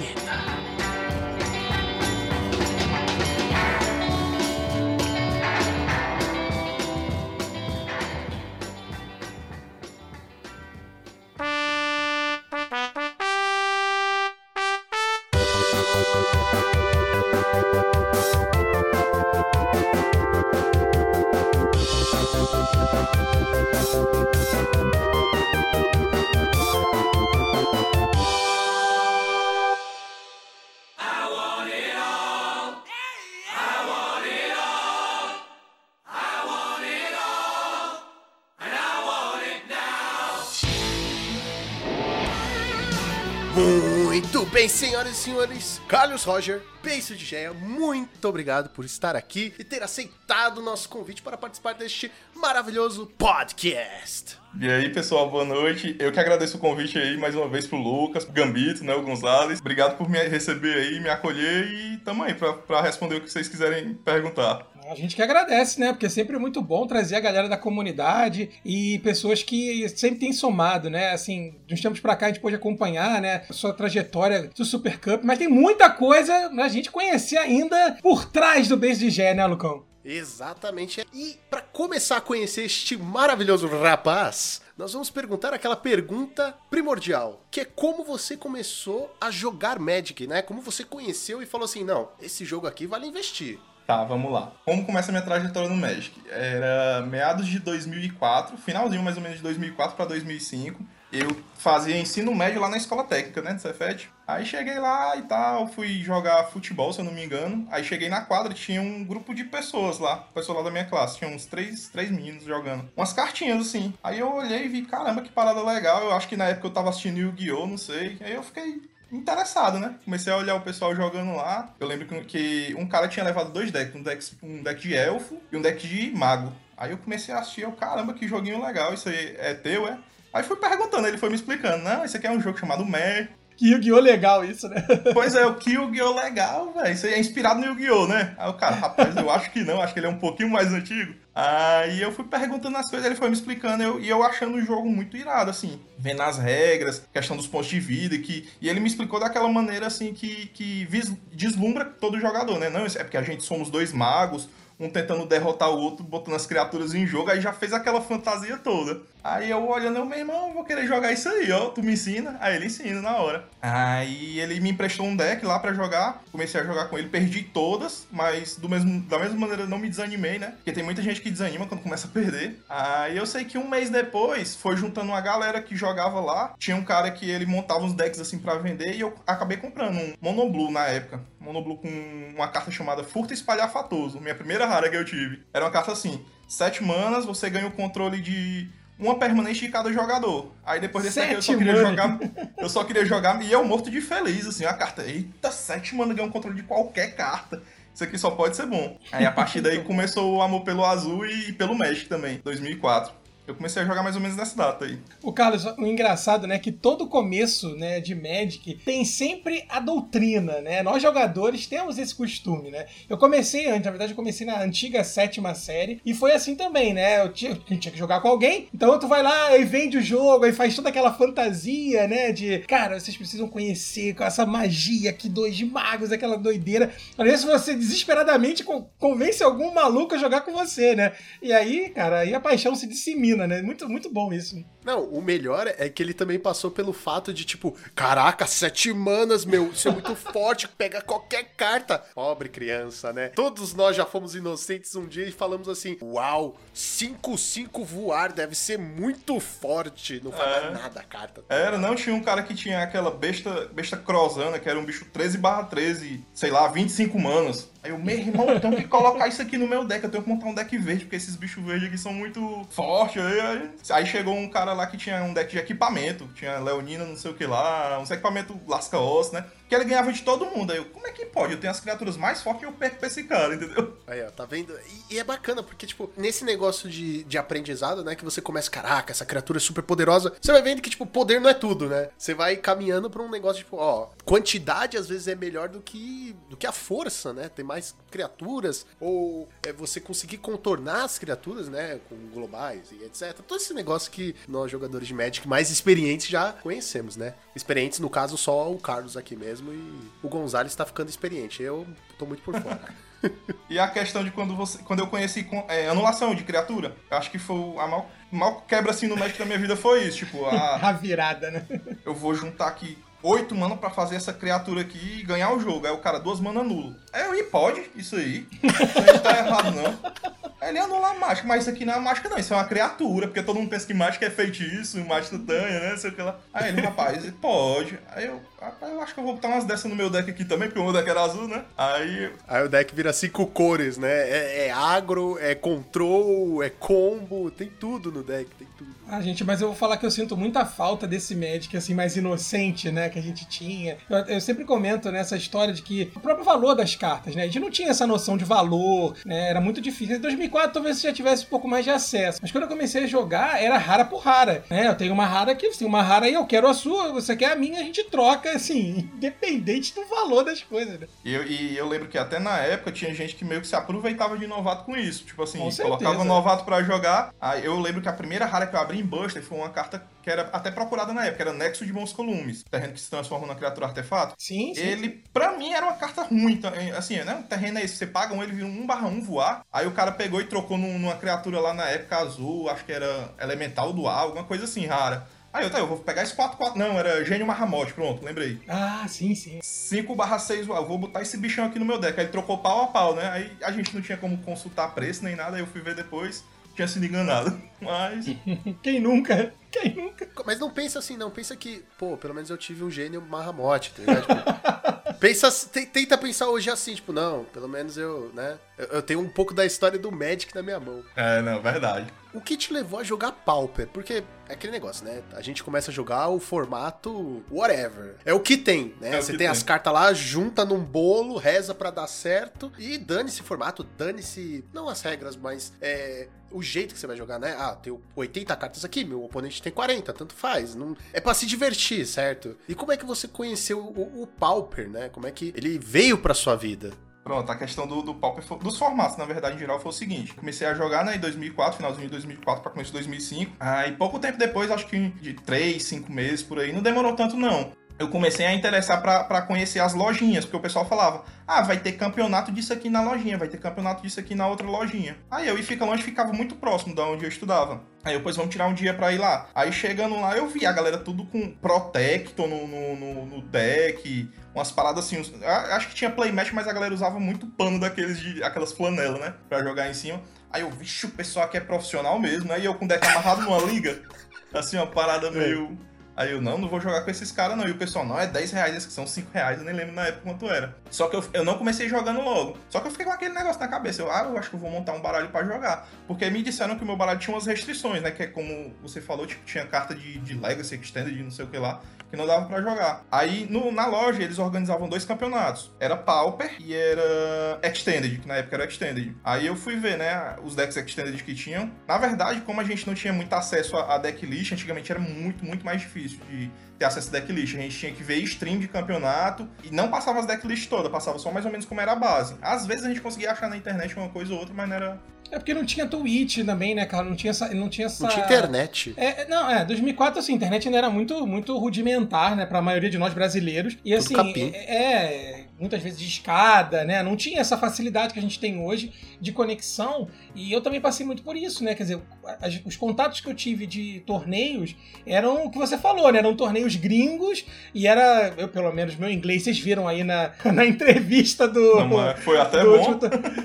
senhoras e senhores, Carlos Roger, Beijo de Geia, muito obrigado por estar aqui e ter aceitado o nosso convite para participar deste maravilhoso podcast. E aí, pessoal, boa noite. Eu que agradeço o convite aí mais uma vez pro Lucas, pro Gambito, né, o Gonzalez. Obrigado por me receber aí, me acolher e tamo aí pra, pra responder o que vocês quiserem perguntar. A gente que agradece, né? Porque é sempre muito bom trazer a galera da comunidade e pessoas que sempre têm somado, né? Assim, de uns tempos pra cá a gente pode acompanhar, né? A sua trajetória do Super Cup, mas tem muita coisa pra gente conhecer ainda por trás do base de Gé, né, Lucão? Exatamente. E para começar a conhecer este maravilhoso rapaz, nós vamos perguntar aquela pergunta primordial, que é como você começou a jogar Magic, né? Como você conheceu e falou assim: "Não, esse jogo aqui vale investir". Tá, vamos lá. Como começa a minha trajetória no Magic? Era meados de 2004, finalzinho mais ou menos de 2004 para 2005 eu fazia ensino médio lá na escola técnica, né, do Cefet. Aí cheguei lá e tal, fui jogar futebol, se eu não me engano. Aí cheguei na quadra, tinha um grupo de pessoas lá, pessoal lá da minha classe. Tinha uns três, três meninos jogando. Umas cartinhas, assim. Aí eu olhei e vi, caramba, que parada legal. Eu acho que na época eu tava assistindo Yu-Gi-Oh!, não sei. Aí eu fiquei interessado, né? Comecei a olhar o pessoal jogando lá. Eu lembro que um cara tinha levado dois decks, um deck, um deck de elfo e um deck de mago. Aí eu comecei a assistir, eu, caramba, que joguinho legal, isso aí é teu, é? Aí fui perguntando, ele foi me explicando, não, esse aqui é um jogo chamado Mer. Que Yu-Gi-Oh! legal isso, né? Pois é, o que Yu-Gi-Oh! legal, velho. Isso aí é inspirado no Yu-Gi-Oh! né? Aí o cara, rapaz, eu acho que não, acho que ele é um pouquinho mais antigo. Aí eu fui perguntando as coisas, ele foi me explicando eu, e eu achando o jogo muito irado, assim, vendo as regras, questão dos pontos de vida, que, e ele me explicou daquela maneira, assim, que, que vis, deslumbra todo jogador, né? Não, é porque a gente somos dois magos, um tentando derrotar o outro, botando as criaturas em jogo, aí já fez aquela fantasia toda. Aí eu olhando, eu, meu irmão, vou querer jogar isso aí, ó. Tu me ensina? Aí ele ensina na hora. Aí ele me emprestou um deck lá para jogar. Comecei a jogar com ele, perdi todas, mas do mesmo, da mesma maneira não me desanimei, né? Porque tem muita gente que desanima quando começa a perder. Aí eu sei que um mês depois foi juntando uma galera que jogava lá. Tinha um cara que ele montava uns decks assim para vender e eu acabei comprando um Monoblue na época. Monoblue com uma carta chamada Furta Espalhafatoso. Minha primeira rara que eu tive. Era uma carta assim: sete manas, você ganha o controle de uma permanente de cada jogador. Aí depois desse aqui eu só queria jogar. Eu só queria jogar e eu morto de feliz, assim, a carta. Eita, sete mana ganha um controle de qualquer carta. Isso aqui só pode ser bom. Aí a partir daí começou o amor pelo azul e pelo Magic também, 2004. Eu comecei a jogar mais ou menos nessa data aí. O Carlos, o engraçado, né, que todo começo, né, de Magic tem sempre a doutrina, né? Nós jogadores temos esse costume, né? Eu comecei antes, na verdade eu comecei na antiga sétima série e foi assim também, né? Eu tinha, eu tinha que jogar com alguém, então tu vai lá e vende o jogo, aí faz toda aquela fantasia, né, de, cara, vocês precisam conhecer com essa magia aqui, dois magos, aquela doideira. Às vezes você desesperadamente convence algum maluco a jogar com você, né? E aí, cara, aí a paixão se dissemina né? Muito, muito bom isso. Não, o melhor é que ele também passou pelo fato de, tipo, caraca, sete manas, meu, isso é muito forte, pega qualquer carta. Pobre criança, né? Todos nós já fomos inocentes um dia e falamos assim: Uau, 5-5 voar deve ser muito forte. Não faz é. nada a carta. Era, não, tinha um cara que tinha aquela besta, besta crosana, que era um bicho 13 barra 13, sei lá, 25 manas. Aí eu, meu irmão, eu tenho que colocar isso aqui no meu deck, eu tenho que montar um deck verde, porque esses bichos verdes aqui são muito fortes. Aí, aí chegou um cara lá que tinha um deck de equipamento, tinha Leonina, não sei o que lá, uns equipamento lasca-osso, né? Que ele ganhava de todo mundo. Aí eu, como é que pode? Eu tenho as criaturas mais fortes e eu perco pra esse cara, entendeu? Aí, ó, tá vendo? E, e, é bacana, porque, tipo, nesse negócio de, de aprendizado, né, que você começa, caraca, essa criatura é super poderosa, você vai vendo que, tipo, poder não é tudo, né? Você vai caminhando pra um negócio, tipo, ó, quantidade às vezes é melhor do que, do que a força, né? Tem mais criaturas, ou é você conseguir contornar as criaturas, né, com globais e etc. Todo esse negócio que nós, jogadores de Magic mais experientes, já conhecemos, né? Experientes, no caso, só o Carlos aqui mesmo mesmo e o Gonzalez tá ficando experiente. Eu tô muito por fora. e a questão de quando, você, quando eu conheci é, anulação de criatura, acho que foi a mal, mal quebra assim no Magic da minha vida foi isso. Tipo, a, a virada, né? Eu vou juntar aqui oito mana para fazer essa criatura aqui e ganhar o jogo. Aí o cara, duas mana nulo. Aí eu, e pode, isso aí. Aí tá errado, não. Aí ele anula a mágica, mas isso aqui não é mágica, não, isso é uma criatura, porque todo mundo pensa que mágica é feitiço, mágica tanha, né? Sei o que lá. Aí ele, rapaz, pode. Aí eu, rapaz, eu acho que eu vou botar umas dessas no meu deck aqui também, porque o meu deck era azul, né? Aí. Aí o deck vira cinco cores, né? É, é agro, é control, é combo, tem tudo no deck, tem tudo. Ah, gente, mas eu vou falar que eu sinto muita falta desse Magic, assim, mais inocente, né? que a gente tinha. Eu, eu sempre comento nessa história de que o próprio valor das cartas, né? A gente não tinha essa noção de valor, né? Era muito difícil. Em 2004 talvez você já tivesse um pouco mais de acesso. Mas quando eu comecei a jogar, era rara por rara, né? Eu tenho uma rara aqui, você tem uma rara aí, eu quero a sua, você quer a minha, a gente troca, assim, independente do valor das coisas, né? E eu, e eu lembro que até na época tinha gente que meio que se aproveitava de novato com isso. Tipo assim, colocava o novato pra jogar. Aí eu lembro que a primeira rara que eu abri Buster foi uma carta que era até procurada na época, era Nexo de Bons Columes. Terreno que se transforma numa criatura artefato. Sim, sim. Ele, pra mim, era uma carta ruim. Assim, né? O terreno é esse. Você paga um, ele vira um 1 barra 1 voar. Aí o cara pegou e trocou num- numa criatura lá na época azul, acho que era elemental dual, alguma coisa assim, rara. Aí eu, tá, eu vou pegar esse 4-4. Não, era Gênio Marramote, pronto, lembrei. Ah, sim, sim. 5 barra 6, eu vou botar esse bichão aqui no meu deck. Aí ele trocou pau a pau, né? Aí a gente não tinha como consultar preço nem nada, aí eu fui ver depois, tinha sido enganado. Mas. Quem nunca? Quem nunca? Mas não pensa assim, não. Pensa que, pô, pelo menos eu tive um gênio Marramote, tá ligado? Tipo, pensa, te- tenta pensar hoje assim, tipo, não, pelo menos eu, né? Eu, eu tenho um pouco da história do Magic na minha mão. É, não, verdade. O que te levou a jogar Pauper? Porque é aquele negócio, né? A gente começa a jogar o formato whatever. É o que tem, né? É o Você tem, tem. as cartas lá, junta num bolo, reza pra dar certo e dane-se formato, dane-se. Não as regras, mas é, o jeito que você vai jogar, né? Ah, tem 80 cartas aqui, meu oponente tem 40, tanto faz. Não, é pra se divertir, certo? E como é que você conheceu o, o Pauper, né? Como é que ele veio pra sua vida? Pronto, a questão do, do Pauper, dos formatos, na verdade, em geral, foi o seguinte. Comecei a jogar, né, em 2004, finalzinho de 2004 pra começo de 2005. Aí, pouco tempo depois, acho que de 3, 5 meses por aí, não demorou tanto não. Eu comecei a interessar pra, pra conhecer as lojinhas, porque o pessoal falava, ah, vai ter campeonato disso aqui na lojinha, vai ter campeonato disso aqui na outra lojinha. Aí eu e Fica Longe ficava muito próximo da onde eu estudava. Aí eu, pois vamos tirar um dia pra ir lá. Aí chegando lá, eu vi a galera tudo com Protector no, no, no, no deck, umas paradas assim. uns- Acho que tinha playmatch, mas a galera usava muito pano daqueles de aquelas flanelas, né? Pra jogar em cima. Aí eu, vixe, o pessoal aqui é profissional mesmo, né? E eu com o deck amarrado numa liga. Assim, uma parada meio. Aí eu, não, não vou jogar com esses caras, não. E o pessoal, não, é 10 reais, esses que são 5 reais, eu nem lembro na época quanto era. Só que eu, eu não comecei jogando logo. Só que eu fiquei com aquele negócio na cabeça. Eu, ah, eu acho que eu vou montar um baralho pra jogar. Porque me disseram que o meu baralho tinha umas restrições, né? Que é como você falou, tipo, tinha carta de, de Legacy, Extended, de não sei o que lá, que não dava pra jogar. Aí no- na loja eles organizavam dois campeonatos. Era Pauper e era Extended, que na época era Extended. Aí eu fui ver, né, os decks Extended que tinham. Na verdade, como a gente não tinha muito acesso a, a decklist, antigamente era muito, muito mais difícil de ter acesso a decklist. A gente tinha que ver stream de campeonato e não passava as decklists todas, passava só mais ou menos como era a base. Às vezes a gente conseguia achar na internet uma coisa ou outra, mas não era. É porque não tinha Twitch também, né, cara? Não tinha essa. Não tinha, essa... Não tinha internet. É, é, não, é, 2004, assim, a internet ainda era muito, muito rudimentar, né, pra maioria de nós brasileiros. E, assim, capim. é, é, muitas vezes de escada, né, não tinha essa facilidade que a gente tem hoje de conexão. E eu também passei muito por isso, né, quer dizer, as- os contatos que eu tive de torneios eram o que você falou, né, eram torneios gringos e era, eu pelo menos, meu inglês, vocês viram aí na, na entrevista do... Não, foi até do bom. último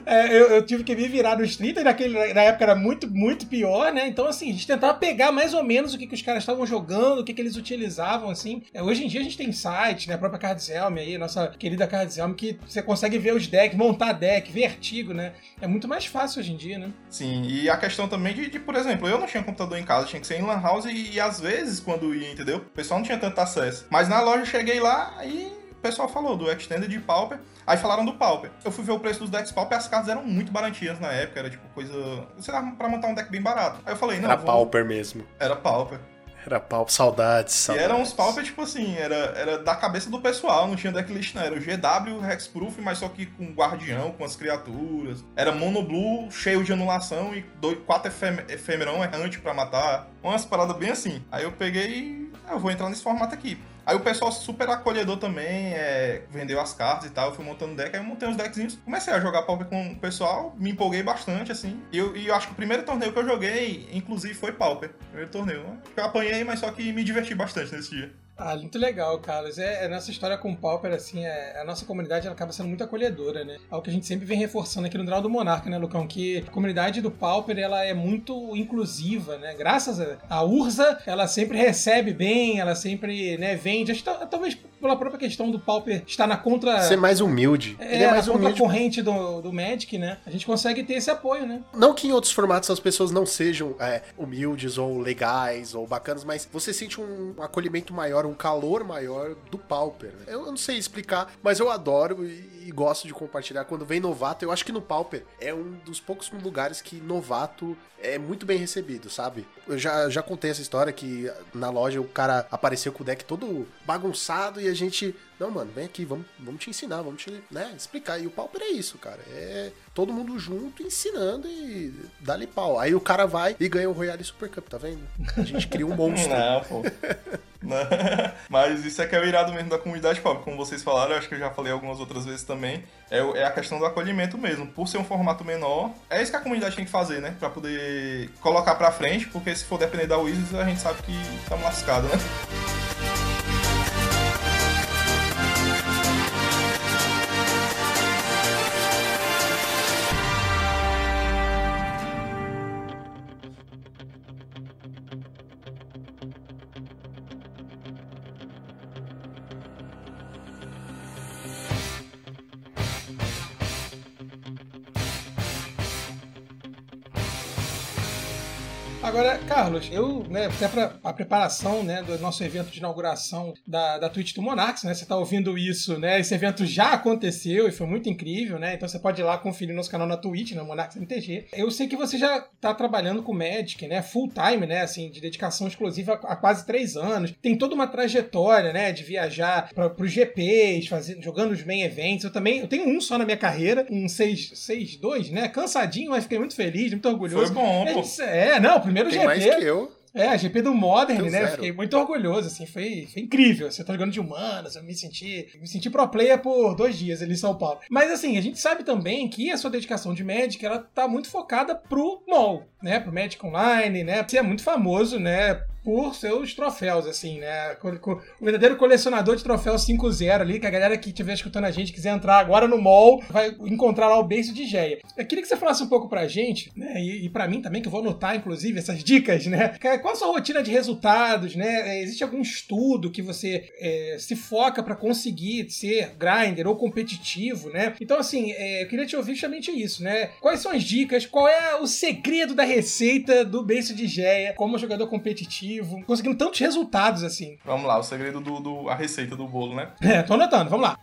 É, eu, eu tive que me virar no street, e naquele, na época era muito, muito pior, né? Então, assim, a gente tentava pegar mais ou menos o que, que os caras estavam jogando, o que, que eles utilizavam, assim. É, hoje em dia a gente tem site, né? A própria Cardzelm aí, nossa querida Cardzelm, que você consegue ver os decks, montar deck, ver artigo, né? É muito mais fácil hoje em dia, né? Sim, e a questão também de, de, por exemplo, eu não tinha computador em casa, tinha que ser em Lan House e, e às vezes, quando ia, entendeu? O pessoal não tinha tanto acesso. Mas na loja eu cheguei lá e o pessoal falou do Extended de Pauper. Aí falaram do Pauper. Eu fui ver o preço dos decks Pauper, as cartas eram muito baratinhas na época, era tipo coisa. Sei lá, pra montar um deck bem barato. Aí eu falei, não, Era vou... Pauper mesmo. Era Pauper. Era Pauper. Saudades, E saudades. eram uns Pauper, tipo assim, era, era da cabeça do pessoal, não tinha decklist, não. Era o GW Hexproof, mas só que com guardião, com as criaturas. Era Mono Blue, cheio de anulação e dois, quatro efem- efemerão errante pra matar. Umas paradas bem assim. Aí eu peguei e ah, eu vou entrar nesse formato aqui. Aí o pessoal super acolhedor também, é, vendeu as cartas e tal, eu fui montando deck, aí eu montei uns deckzinhos. Comecei a jogar Pauper com o pessoal, me empolguei bastante, assim. E eu, e eu acho que o primeiro torneio que eu joguei, inclusive, foi Pauper. Primeiro torneio. Eu apanhei, mas só que me diverti bastante nesse dia. Ah, muito legal, Carlos. É, é nessa história com o Pauper, assim, é, a nossa comunidade ela acaba sendo muito acolhedora, né? Algo que a gente sempre vem reforçando aqui no Draw do Monarca, né, Lucão? Que a comunidade do Pauper, ela é muito inclusiva, né? Graças a, a Urza, ela sempre recebe bem, ela sempre, né, vende. Acho que tal- talvez pela própria questão do Pauper estar na contra. Ser mais humilde. É, Ele é mais na humilde. corrente do, do Magic, né? A gente consegue ter esse apoio, né? Não que em outros formatos as pessoas não sejam é, humildes ou legais ou bacanas, mas você sente um acolhimento maior, um calor maior do Pauper. né? Eu não sei explicar, mas eu adoro e, e gosto de compartilhar. Quando vem novato, eu acho que no Pauper é um dos poucos lugares que novato é muito bem recebido, sabe? Eu já, já contei essa história que na loja o cara apareceu com o deck todo bagunçado e a gente. Não, mano, vem aqui, vamos, vamos te ensinar, vamos te né, explicar. E o Pauper é isso, cara. É todo mundo junto ensinando e dá-lhe pau. Aí o cara vai e ganha o Royale Super Cup, tá vendo? A gente cria um monstro. Não, pô. Mas isso é que é o irado mesmo da comunidade pop. Como vocês falaram, eu acho que eu já falei algumas outras vezes também. É, é a questão do acolhimento mesmo. Por ser um formato menor, é isso que a comunidade tem que fazer, né? Pra poder colocar pra frente, porque se for depender da Wizards, a gente sabe que tá lascado, né? Agora, Carlos, eu, né, até para a preparação, né, do nosso evento de inauguração da, da Twitch do Monarchs, né, você está ouvindo isso, né, esse evento já aconteceu e foi muito incrível, né, então você pode ir lá conferir nosso canal na Twitch, né, Monarchs MTG. Eu sei que você já está trabalhando com Magic, né, full time, né, assim, de dedicação exclusiva há, quase três anos. Tem toda uma trajetória, né, de viajar para os GPs, fazer, jogando os main events. Eu também, eu tenho um só na minha carreira, um 6-2, né, cansadinho, mas fiquei muito feliz, muito orgulhoso. Foi bom, É, pô. É, não, o primeiro Tem GP. mais que eu. É, a GP do Modern, Deu né? zero. Fiquei muito orgulhoso, assim, foi, foi incrível. Você tá jogando de humanas, eu me senti, me senti pro player por dois dias ali em São Paulo. Mas assim, a gente sabe também que a sua dedicação de Magic, ela tá muito focada pro mall, né? Pro Magic Online, né? Você é muito famoso, né? Por seus troféus, assim, né? O verdadeiro colecionador de troféus 5-0 ali, que a galera que estiver escutando a gente quiser entrar agora no mall, vai encontrar lá o base de Geia. Eu queria que você falasse um pouco pra gente, né? E, e pra mim também, que eu vou anotar, inclusive, essas dicas, né? Qual a sua rotina de resultados, né? É, Existe algum estudo que você é, se foca pra conseguir ser grinder ou competitivo, né? Então, assim, é, eu queria te ouvir justamente isso, né? Quais são as dicas? Qual é o segredo da receita do base de Geia como jogador competitivo? Conseguindo tantos resultados assim. Vamos lá, o segredo do, do- a receita do bolo, né? É, tô anotando, vamos lá.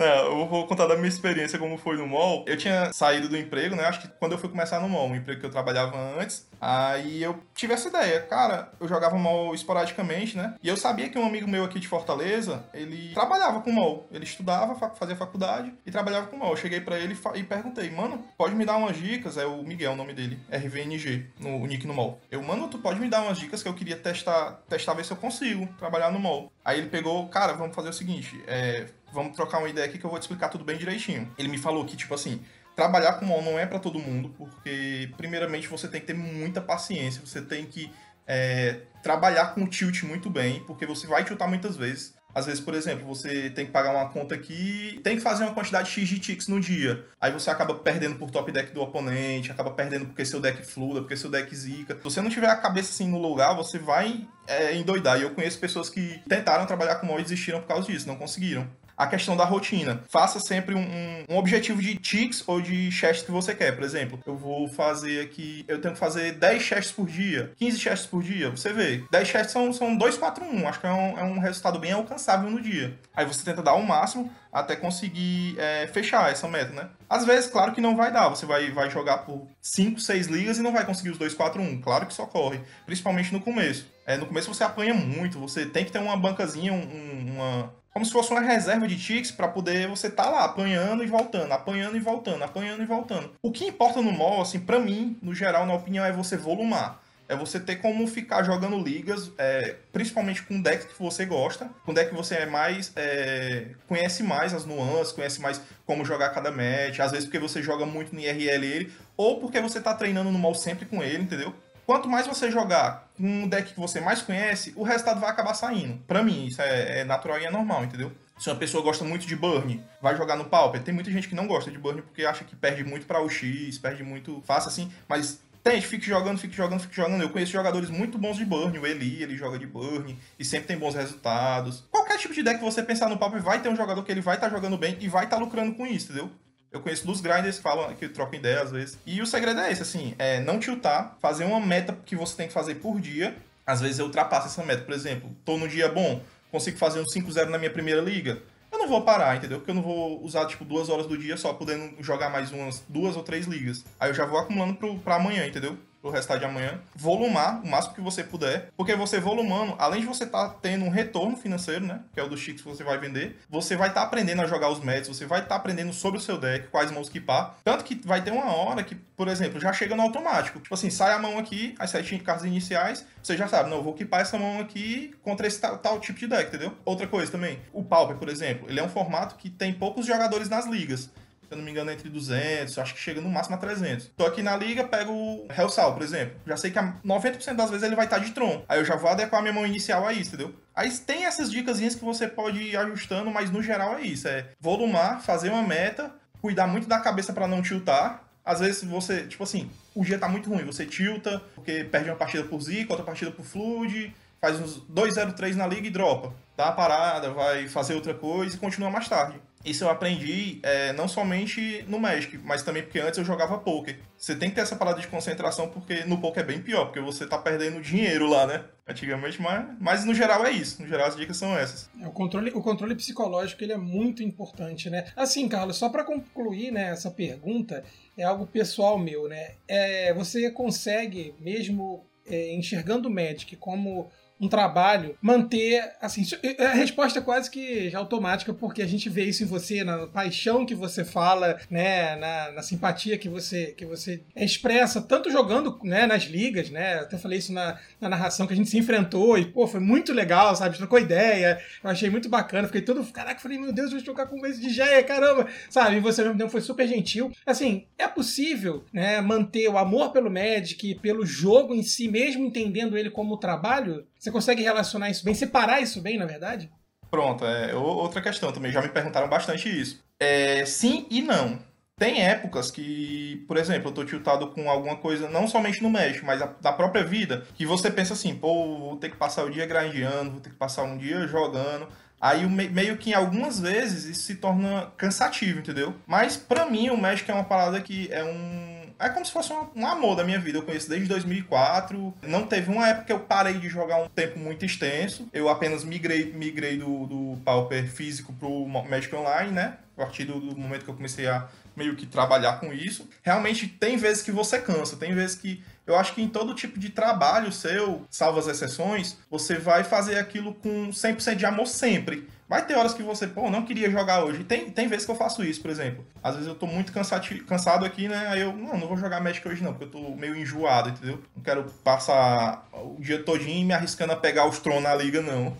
Não, eu vou contar da minha experiência como foi no mall. Eu tinha saído do emprego, né? Acho que quando eu fui começar no mall, um emprego que eu trabalhava antes, aí eu tive essa ideia. Cara, eu jogava mall esporadicamente, né? E eu sabia que um amigo meu aqui de Fortaleza, ele trabalhava com mall. Ele estudava, fa- fazia faculdade e trabalhava com mall. Eu cheguei pra ele e e perguntei, mano, pode me dar umas dicas? É o Miguel, o nome dele, RVNG, no o nick no mall. Eu, mano, tu pode me dar umas dicas que eu queria testar, testar ver se eu consigo trabalhar no mall. Aí ele pegou, cara, vamos fazer o seguinte, é, vamos trocar uma ideia aqui que eu vou te explicar tudo bem direitinho. Ele me falou que, tipo assim, trabalhar com mall não é pra todo mundo, porque, primeiramente, você tem que ter muita paciência, você tem que é, trabalhar com o tilt muito bem, porque você vai tiltar muitas vezes. Às vezes, por exemplo, você tem que pagar uma conta aqui, tem que fazer uma quantidade X de ticks no dia. Aí você acaba perdendo por top deck do oponente, acaba perdendo porque seu deck fluda, porque seu deck zica. Se você não tiver a cabeça assim no lugar, você vai é, endoidar. E eu conheço pessoas que tentaram trabalhar com mall e desistiram por causa disso, não conseguiram a questão da rotina. Faça sempre um, um- objetivo de ticks ou de chests que você quer. Por exemplo, eu vou fazer aqui. Eu tenho que fazer 10 chests por dia, 15 chests por dia. Você vê. 10 chests são, são 2, 4, 1. Acho que é um, é um resultado bem alcançável no dia. Aí você tenta dar o máximo até conseguir é, fechar essa meta, né? Às vezes, claro que não vai dar. Você vai, vai jogar por 5, 6 ligas e não vai conseguir os 2, 4, 1. Claro que isso ocorre. Principalmente no começo. É, no começo você apanha muito. Você tem que ter uma bancazinha, um- uma como se fosse uma reserva de ticks para poder você estar lá apanhando e voltando, apanhando e voltando, apanhando e voltando. O que importa no mall, assim, para mim, no geral, na opinião, é você volumar. É você ter como ficar jogando ligas, é, principalmente com decks que você gosta, com deck que você é mais. é, conhece mais as nuances, conhece mais como jogar cada match, às vezes porque você joga muito no IRL ele, ou porque você tá treinando no mall sempre com ele, entendeu? Quanto mais você jogar com um deck que você mais conhece, o resultado vai acabar saindo. Pra mim, isso é, é natural e é normal, entendeu? Se uma pessoa gosta muito de Burn, vai jogar no Pauper. Tem muita gente que não gosta de Burn porque acha que perde muito pra UX, perde muito fácil assim, mas tente, fique jogando, fique jogando, fique jogando. Eu conheço jogadores muito bons de burn, o Eli, ele joga de burn e sempre tem bons resultados. Qualquer tipo de deck que você pensar no Pauper, vai ter um jogador que ele vai estar tá jogando bem e vai estar tá lucrando com isso, entendeu? Eu conheço dos grinders que falam que trocam ideia às vezes. E o segredo é esse, assim, é não tiltar, fazer uma meta que você tem que fazer por dia. Às vezes eu ultrapasso essa meta, por exemplo, tô no dia bom, consigo fazer um 5-0 na minha primeira liga. Eu não vou parar, entendeu? Porque eu não vou usar, tipo, duas horas do dia só podendo jogar mais umas duas ou três ligas. Aí eu já vou acumulando pro, pra amanhã, entendeu? Pro restar de amanhã, volumar o máximo que você puder, porque você volumando, além de você estar tá tendo um retorno financeiro, né, que é o dos chiques que você vai vender, você vai estar tá aprendendo a jogar os métodos, você vai estar tá aprendendo sobre o seu deck, quais mãos equipar, tanto que vai ter uma hora que, por exemplo, já chega no automático, tipo assim, sai a mão aqui, as sete cartas iniciais, você já sabe, não, eu vou equipar essa mão aqui contra esse tal, tal tipo de deck, entendeu? Outra coisa também, o Pauper, por exemplo, ele é um formato que tem poucos jogadores nas ligas, se eu não me engano, entre 200, acho que chega no máximo a 300. Tô aqui na liga, pego o Hellsal, por exemplo. Já sei que 90% das vezes ele vai estar de Tron. Aí eu já vou adequar minha mão inicial a isso, entendeu? Aí tem essas dicas que você pode ir ajustando, mas no geral é isso. É volumar, fazer uma meta, cuidar muito da cabeça para não tiltar. Às vezes você, tipo assim, o dia tá muito ruim, você tilta, porque perde uma partida por Zico, outra partida por Flood, faz uns 2-0-3 na liga e dropa. Dá a parada, vai fazer outra coisa e continua mais tarde. Isso eu aprendi é, não somente no Magic, mas também porque antes eu jogava poker. Você tem que ter essa parada de concentração, porque no poker é bem pior, porque você tá perdendo dinheiro lá, né? Antigamente, mas, mas no geral é isso. No geral as dicas são essas. É, o, controle, o controle psicológico ele é muito importante, né? Assim, Carlos, só para concluir né, essa pergunta, é algo pessoal meu, né? É, você consegue, mesmo é, enxergando o Magic como um trabalho, manter, assim, a resposta é quase que automática, porque a gente vê isso em você, na paixão que você fala, né, na, na simpatia que você, que você expressa, tanto jogando, né, nas ligas, né, até falei isso na, na narração, que a gente se enfrentou e, pô, foi muito legal, sabe, trocou ideia, eu achei muito bacana, fiquei todo, caraca, falei, meu Deus, vou jogar com esse Géia, caramba, sabe, e você mesmo tempo foi super gentil. Assim, é possível, né, manter o amor pelo Magic, pelo jogo em si, mesmo entendendo ele como trabalho? Você consegue relacionar isso bem, separar isso bem, na verdade? Pronto, é outra questão também. Já me perguntaram bastante isso. É, sim e não. Tem épocas que, por exemplo, eu tô tiltado com alguma coisa, não somente no México, mas da própria vida, que você pensa assim, pô, vou ter que passar o dia grindando, vou ter que passar um dia jogando. Aí meio que algumas vezes isso se torna cansativo, entendeu? Mas para mim o México é uma parada que é um é como se fosse um, um, amor da minha vida. Eu conheço desde 2004. Não teve uma época que eu parei de jogar um tempo muito extenso. Eu apenas migrei, migrei do, do Pauper físico pro Magic Online, né? A partir do, do momento que eu comecei a meio que trabalhar com isso. Realmente tem vezes que você cansa, tem vezes que eu acho que em todo tipo de trabalho seu, salvo as exceções, você vai fazer aquilo com 100% de amor sempre. Vai ter horas que você, pô, não queria jogar hoje. Tem, tem vezes que eu faço isso, por exemplo. Às vezes eu tô muito cansado, aqui, né? Aí eu, não, não vou jogar Magic hoje não, porque eu tô meio enjoado, entendeu? Não quero passar o dia todinho me arriscando a pegar os tronos na liga, não.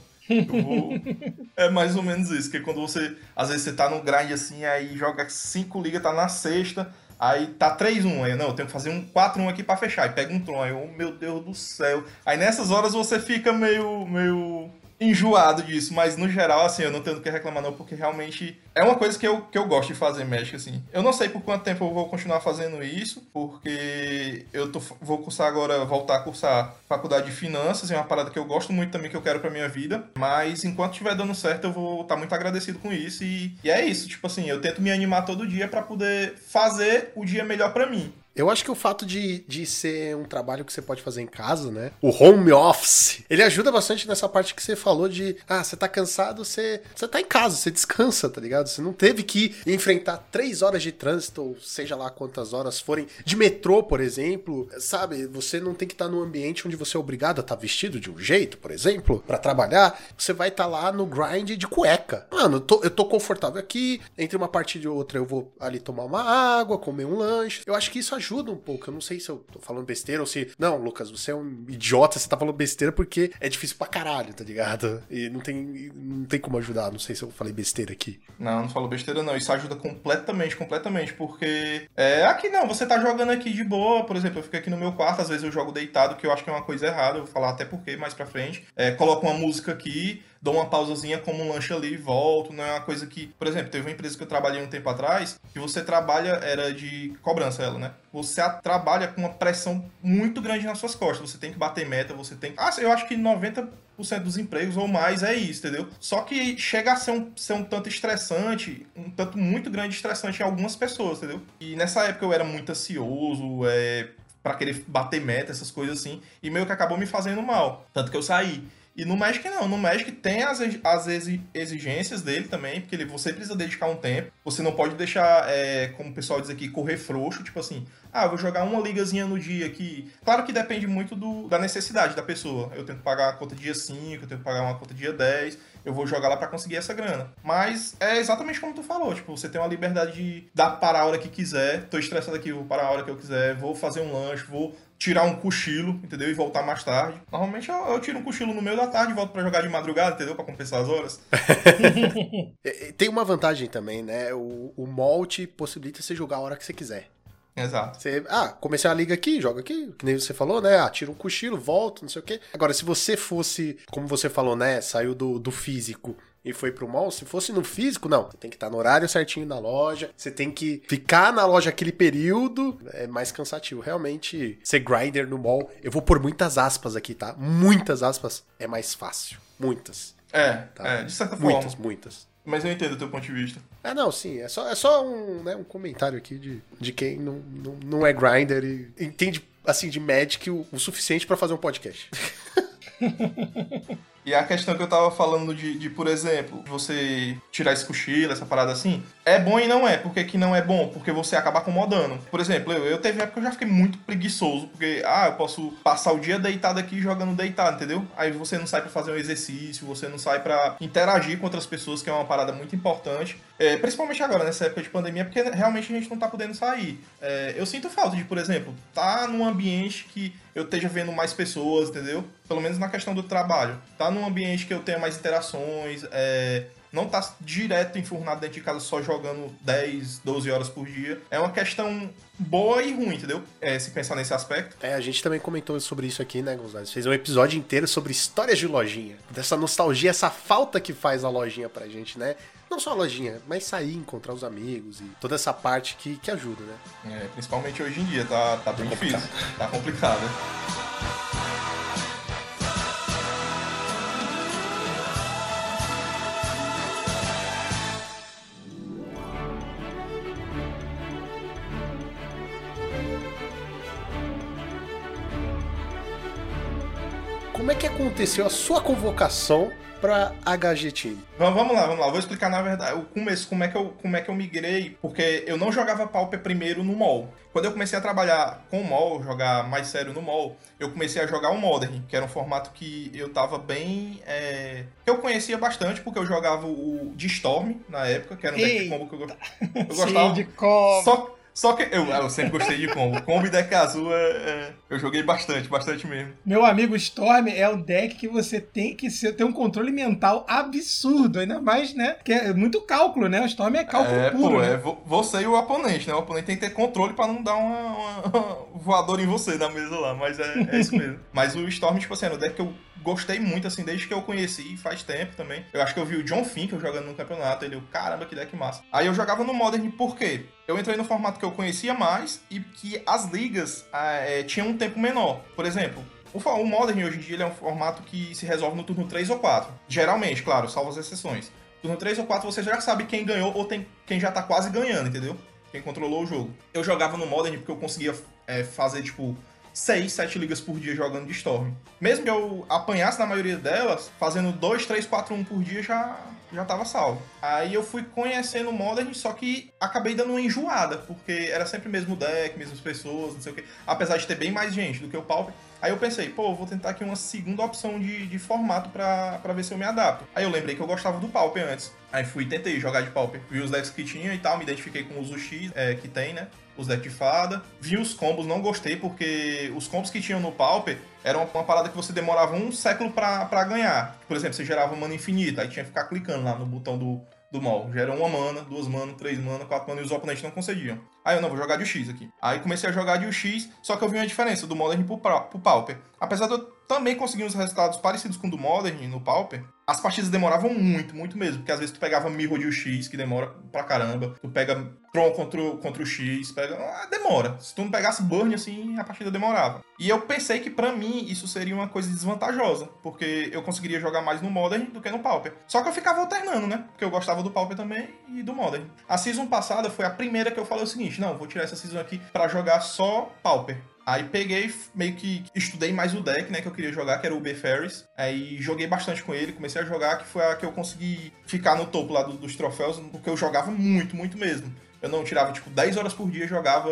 Vou... é mais ou menos isso, que quando você, às vezes você tá no grind assim, aí joga cinco ligas, tá na sexta, aí tá 3-1, aí não, eu tenho que fazer um 4-1 aqui para fechar, e pega um trono, aí, oh meu Deus do céu. Aí nessas horas você fica meio, meio enjoado disso, mas no geral, assim, eu não tenho o que reclamar não, porque realmente é uma coisa que eu, que eu gosto de fazer Magic, assim. Eu não sei por quanto tempo eu vou continuar fazendo isso, porque eu tô, vou cursar agora, voltar a cursar faculdade de finanças, é uma parada que eu gosto muito também, que eu quero pra minha vida, mas enquanto estiver dando certo, eu vou estar tá muito agradecido com isso, e, e é isso, tipo assim, eu tento me animar todo dia para poder fazer o dia melhor para mim. Eu acho que o fato de, de ser um trabalho que você pode fazer em casa, né? O home office, ele ajuda bastante nessa parte que você falou de, ah, você tá cansado, você, você tá em casa, você descansa, tá ligado? Você não teve que enfrentar três horas de trânsito, ou seja lá quantas horas forem, de metrô, por exemplo, sabe? Você não tem que estar tá num ambiente onde você é obrigado a estar tá vestido de um jeito, por exemplo, para trabalhar. Você vai estar tá lá no grind de cueca. Mano, eu tô, eu tô confortável aqui, entre uma partida e outra eu vou ali tomar uma água, comer um lanche. Eu acho que isso ajuda um pouco. Eu não sei se eu tô falando besteira ou se. Não, Lucas, você é um idiota, você tá falando besteira porque é difícil pra caralho, tá ligado? E não tem, não tem como ajudar. Não sei se eu falei besteira aqui. Não, não falo besteira, não. Isso ajuda completamente, completamente. Porque é aqui não, você tá jogando aqui de boa, por exemplo, eu fico aqui no meu quarto, às vezes eu jogo deitado, que eu acho que é uma coisa errada, eu vou falar até porque mais pra frente. É, coloco uma música aqui, dou uma pausazinha como um lanche ali e volto. Não é uma coisa que, por exemplo, teve uma empresa que eu trabalhei um tempo atrás que você trabalha, era de cobrança ela, né? Você trabalha com uma pressão muito grande nas suas costas. Você tem que bater meta, você tem. Ah, eu acho que 90 dos empregos ou mais é isso, entendeu? Só que chega a ser um, ser um tanto estressante, um tanto muito grande estressante em algumas pessoas, entendeu? E nessa época eu era muito ansioso, é, para querer bater meta, essas coisas assim, e meio que acabou me fazendo mal. Tanto que eu saí. E no Magic não, no Magic tem as, as exigências dele também, porque ele, você precisa dedicar um tempo, você não pode deixar, é, como o pessoal diz aqui, correr frouxo, tipo assim, ah, vou jogar uma ligazinha no dia aqui. Claro que depende muito do, da necessidade da pessoa. Eu tento pagar a conta dia 5, eu tento pagar uma conta dia 10, eu vou jogar lá para conseguir essa grana. Mas é exatamente como tu falou, tipo, você tem uma liberdade de dar para a hora que quiser. Tô estressado aqui, vou parar a hora que eu quiser, vou fazer um lanche, vou tirar um cochilo, entendeu? E voltar mais tarde. Normalmente eu, eu tiro um cochilo no meio da tarde e volto para jogar de madrugada, entendeu? Para compensar as horas. tem uma vantagem também, né? O, o possibilita você jogar a hora que você quiser. Exato. Você, ah, comecei a liga aqui, joga aqui, que nem você falou, né? Ah, tira um cochilo, volto, não sei o quê. Agora, se você fosse, como você falou, né? Saiu do, do físico e foi pro mall, se fosse no físico, não. Você tem que estar no horário certinho na loja, você tem que ficar na loja aquele período, é mais cansativo. Realmente, ser grinder no mall, eu vou por muitas aspas aqui, tá? Muitas aspas, é mais fácil. Muitas. É, tá? é de certa forma. Muitas, muitas. Mas eu entendo o teu ponto de vista. É, não, sim. É só, é só um, né, um comentário aqui de, de quem não, não, não é grinder e entende, assim, de Magic o, o suficiente para fazer um podcast. E a questão que eu tava falando de, de, por exemplo, você tirar esse cochilo, essa parada assim, é bom e não é. Por que, que não é bom? Porque você acaba acomodando. Por exemplo, eu, eu teve época que eu já fiquei muito preguiçoso, porque, ah, eu posso passar o dia deitado aqui jogando deitado, entendeu? Aí você não sai para fazer um exercício, você não sai para interagir com outras pessoas, que é uma parada muito importante. É, principalmente agora, nessa época de pandemia, porque realmente a gente não tá podendo sair. É, eu sinto falta de, por exemplo, tá num ambiente que eu esteja vendo mais pessoas, entendeu? Pelo menos na questão do trabalho. Tá num ambiente que eu tenha mais interações, é, não tá direto enfurnado dentro de casa só jogando 10, 12 horas por dia. É uma questão boa e ruim, entendeu? É, se pensar nesse aspecto. É, a gente também comentou sobre isso aqui, né, Gonzalez? Fez um episódio inteiro sobre histórias de lojinha. Dessa nostalgia, essa falta que faz a lojinha pra gente, né? Não só a lojinha, mas sair, encontrar os amigos e toda essa parte que, que ajuda, né? É, principalmente hoje em dia, tá, tá bem tá difícil. Tá complicado. Como é que aconteceu a sua convocação para HG Team? Vamos lá, vamos lá. Vou explicar na verdade o começo, como é que eu, como é que eu migrei, porque eu não jogava Pauper primeiro no mall. Quando eu comecei a trabalhar com o mall, jogar mais sério no mall, eu comecei a jogar o Modern, que era um formato que eu tava bem. É... que eu conhecia bastante, porque eu jogava o de Storm na época, que era um deck de combo que eu, eu gostava. Sim, de combo. Só, só que eu, eu sempre gostei de combo. Combo e deck azul é, é, eu joguei bastante, bastante mesmo. Meu amigo Storm é o deck que você tem que ser, ter um controle mental absurdo, ainda mais, né? Que é muito cálculo, né? O Storm é cálculo é, puro. Pô, né? é você e o oponente, né? O oponente tem que ter controle pra não dar uma, uma voador em você na mesa lá, mas é, é isso mesmo. mas o Storm, tipo assim, é o deck que eu gostei muito, assim, desde que eu conheci, faz tempo também. Eu acho que eu vi o John Fink jogando no campeonato, ele, caramba, que deck massa. Aí eu jogava no Modern por quê? Eu entrei no formato que eu conhecia mais e que as ligas é, tinham um tempo menor. Por exemplo, o Modern hoje em dia é um formato que se resolve no turno 3 ou 4. Geralmente, claro, salvo as exceções. Turno 3 ou 4 você já sabe quem ganhou ou tem, quem já tá quase ganhando, entendeu? Quem controlou o jogo. Eu jogava no Modern porque eu conseguia é, fazer, tipo, 6, 7 ligas por dia jogando de Storm. Mesmo que eu apanhasse na maioria delas, fazendo 2, 3, 4, 1 por dia já, já tava salvo. Aí eu fui conhecendo o Modern, só que acabei dando uma enjoada, porque era sempre o mesmo deck, mesmas pessoas, não sei o que. Apesar de ter bem mais gente do que o Pauper. Aí eu pensei, pô, vou tentar aqui uma segunda opção de, de formato pra ver se eu me adapto. Aí eu lembrei que eu gostava do Pauper antes. Aí fui tentei jogar de Pauper. Vi os decks que tinha e tal, me identifiquei com os UX é, que tem, né? Os decks de fada. Vi os combos, não gostei, porque os combos que tinham no Pauper eram uma parada que você demorava um século pra ganhar. Por exemplo, você gerava mana infinita, aí tinha que ficar clicando lá no botão do, do mal. Gera uma mana, duas mana, três mana, quatro mana e os oponentes não concediam. Aí eu não, vou jogar de X aqui. Aí comecei a jogar de UX, só que eu vi uma diferença do Modern pro, pro Pauper. Apesar de eu também conseguir uns resultados parecidos com o do Modern no Pauper, as partidas demoravam muito, muito mesmo. Porque às vezes tu pegava Mirror de X, que demora pra caramba. Tu pega Tron contra, o- contra o X, pega. Ah, demora. Se tu não pegasse Burn, assim, a partida demorava. E eu pensei que pra mim isso seria uma coisa desvantajosa. Porque eu conseguiria jogar mais no Modern do que no Pauper. Só que eu ficava alternando, né? Porque eu gostava do Pauper também e do Modern. A season passada foi a primeira que eu falei o seguinte: não, vou tirar essa season aqui pra jogar só Pauper. Aí peguei, meio que estudei mais o deck, né, que eu queria jogar, que era o B Ferris. Aí joguei bastante com ele, comecei a jogar, que foi a que eu consegui ficar no topo lá do- dos troféus, porque eu jogava muito, muito mesmo. Eu não tirava, tipo, 10 horas por dia, jogava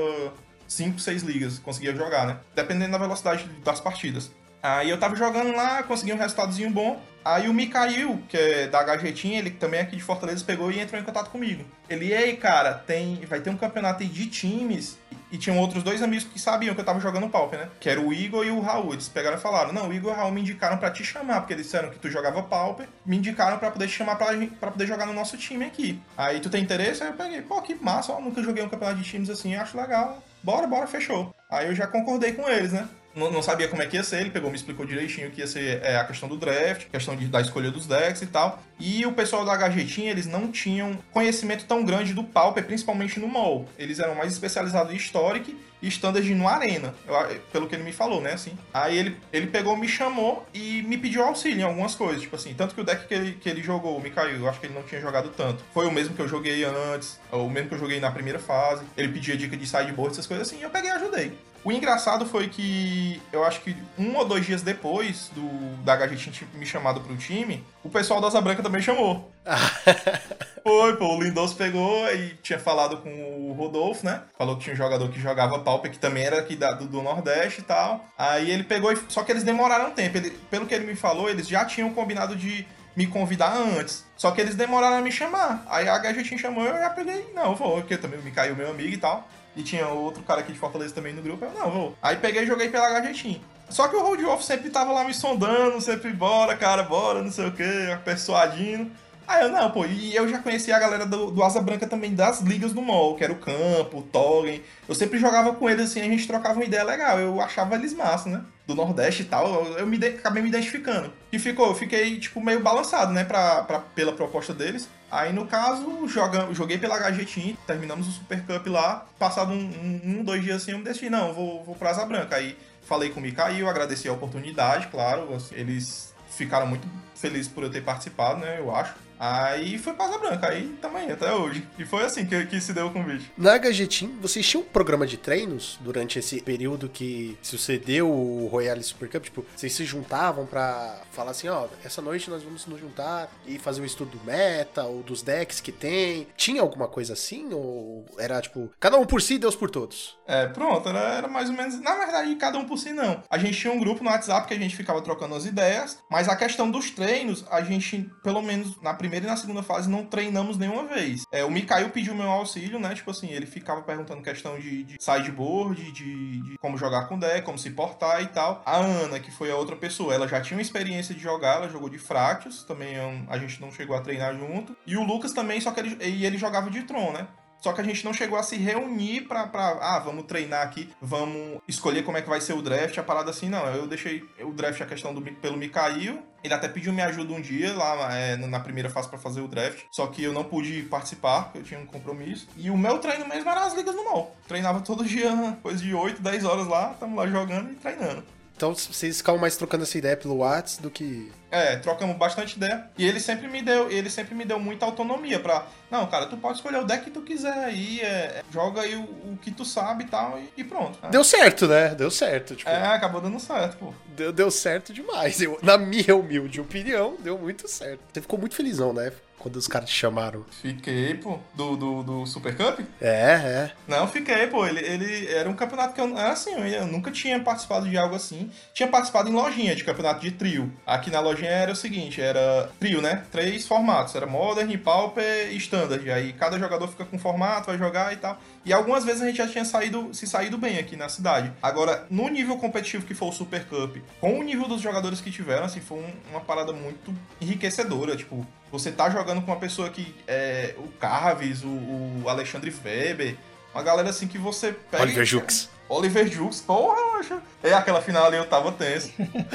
5, 6 ligas, conseguia jogar, né? Dependendo da velocidade das partidas. Aí eu tava jogando lá, consegui um resultadozinho bom. Aí o Mikael, que é da HG ele também aqui de Fortaleza, pegou e entrou em contato comigo. Ele, ei, cara, tem, vai ter um campeonato aí de times. E tinham outros dois amigos que sabiam que eu tava jogando Pauper, né? Que era o Igor e o Raul. Eles pegaram e falaram: Não, o Igor e o Raul me indicaram pra te chamar, porque eles disseram que tu jogava Pauper. Me indicaram pra poder te chamar pra poder jogar no nosso time aqui. Aí tu tem interesse? Aí eu peguei: Pô, que massa, ó, nunca joguei um campeonato de times assim, acho legal. Bora, bora, fechou. Aí eu já concordei com eles, né? Não, não sabia como é que ia ser, ele pegou, me explicou direitinho que ia ser é, a questão do draft, questão de, da escolha dos decks e tal. E o pessoal da Team, eles não tinham conhecimento tão grande do Pauper, principalmente no MOL. Eles eram mais especializados em Historic e Standard no Arena, eu- pelo que ele me falou, né, assim. Aí ele, ele pegou, me chamou e me pediu auxílio em algumas coisas, tipo assim, tanto que o deck que ele, que ele jogou, o Mikael, eu acho que ele não tinha jogado tanto. Foi o mesmo que eu joguei antes, o mesmo que eu joguei na primeira fase. Ele pedia dica de sideboard, essas coisas assim, e eu peguei e ajudei. O engraçado foi que eu acho que um ou dois dias depois do da HG me chamado pro time, o pessoal da Asa Branca também chamou. Foi, pô, o Lindoso pegou e tinha falado com o Rodolfo, né? Falou que tinha um jogador que jogava Pauper, que também era aqui da- do, do Nordeste e tal. Aí ele pegou e. Só que eles demoraram um tempo. Ele- pelo que ele me falou, eles já tinham combinado de me convidar antes. Só que eles demoraram a me chamar. Aí a HG chamou eu já peguei, não, eu vou, porque também me caiu meu amigo e tal. E tinha outro cara aqui de Fortaleza também no grupo. Eu, não, vou. Aí peguei e joguei pela HG Team. Só que o Road Off sempre tava lá me sondando, sempre bora, cara, bora, não sei o que, persuadindo. Aí eu, não, pô, e eu já conhecia a galera do, do Asa Branca também das ligas do MOL, que era o Campo, o Tolkien. Eu sempre jogava com eles assim, a gente trocava uma ideia legal. Eu achava eles massa, né? Do Nordeste e tal, eu, eu me ide- acabei me identificando. E ficou, eu fiquei, tipo, meio balançado, né, pra, pra, pela proposta deles. Aí, no caso, joga, joguei pela Team, terminamos o Super Cup lá. Passado um, um, um, dois dias assim, eu me decidi, não, vou, vou pra Asa Branca. Aí falei com o Mikael, agradeci a oportunidade, claro. assim, Eles ficaram muito felizes por eu ter participado, né, eu acho. Aí foi pra Asa Branca, aí também, até hoje. E foi assim que, que se deu o convite. Na Team, vocês tinham um programa de treinos durante esse período que sucedeu o Royale Super Cup? Tipo, vocês se juntavam pra falar assim, ó, essa noite nós vamos nos juntar e fazer um estudo do meta ou dos decks que tem. Tinha alguma coisa assim? Ou era tipo, cada um por si, Deus por todos? É, pronto, era, era mais ou menos. Na verdade, cada um por si não. A gente tinha um grupo no WhatsApp que a gente ficava trocando as ideias, mas a questão dos treinos, a gente, pelo menos na primeira e na segunda fase, não treinamos nenhuma vez. É, o Mikael pediu meu auxílio, né? Tipo assim, ele ficava perguntando questão de, de sideboard, de, de como jogar com deck, como se portar e tal. A Ana, que foi a outra pessoa, ela já tinha uma experiência de jogar, ela jogou de Fractus, também é a gente não chegou a treinar junto. E o Lucas também, só que ele, ele jogava de Tron, né? Só que a gente não chegou a se reunir pra, pra. Ah, vamos treinar aqui, vamos escolher como é que vai ser o draft, a parada assim, não. Eu deixei o draft a questão do pelo Mikael. Ele até pediu minha ajuda um dia lá é, na primeira fase pra fazer o draft. Só que eu não pude participar, porque eu tinha um compromisso. E o meu treino mesmo era as ligas no mall. Treinava todo dia, coisa de 8, 10 horas lá, tamo lá jogando e treinando. Então vocês ficavam mais trocando essa ideia pelo WhatsApp do que. É, trocamos bastante ideia. E ele sempre me deu, ele sempre me deu muita autonomia pra. Não, cara, tu pode escolher o deck que tu quiser aí, é, joga aí o, o que tu sabe e tal, e, e pronto. É. Deu certo, né? Deu certo. Tipo, É, acabou dando certo, pô. deu, deu certo demais. Eu, na minha humilde opinião, deu muito certo. Você ficou muito felizão, né? Quando os caras te chamaram. Fiquei, pô. Do, do, do Super Cup? É, é. Não, fiquei, pô. Ele, ele era um campeonato que eu. Era assim, eu nunca tinha participado de algo assim. Tinha participado em lojinha de campeonato de trio. Aqui na lojinha era o seguinte: era trio, né? Três formatos. Era Modern, Pauper e Standard. Aí cada jogador fica com um formato, vai jogar e tal. E algumas vezes a gente já tinha saído, se saído bem aqui na cidade. Agora, no nível competitivo que foi o Super Cup, com o nível dos jogadores que tiveram, assim, foi um- uma parada muito enriquecedora. Tipo, você tá jogando com uma pessoa que é o Carves, o, o Alexandre Weber, uma galera assim que você pega. Oliver Jux. Oliver Jukes, porra. É aquela final ali, eu tava tenso.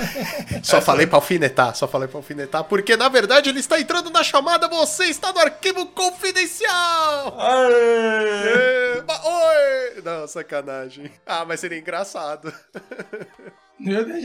Só falei pra alfinetar, só falei pra alfinetar, porque na verdade ele está entrando na chamada, você está no arquivo confidencial! Aê! Eba, Oi! Não, sacanagem. Ah, mas seria engraçado.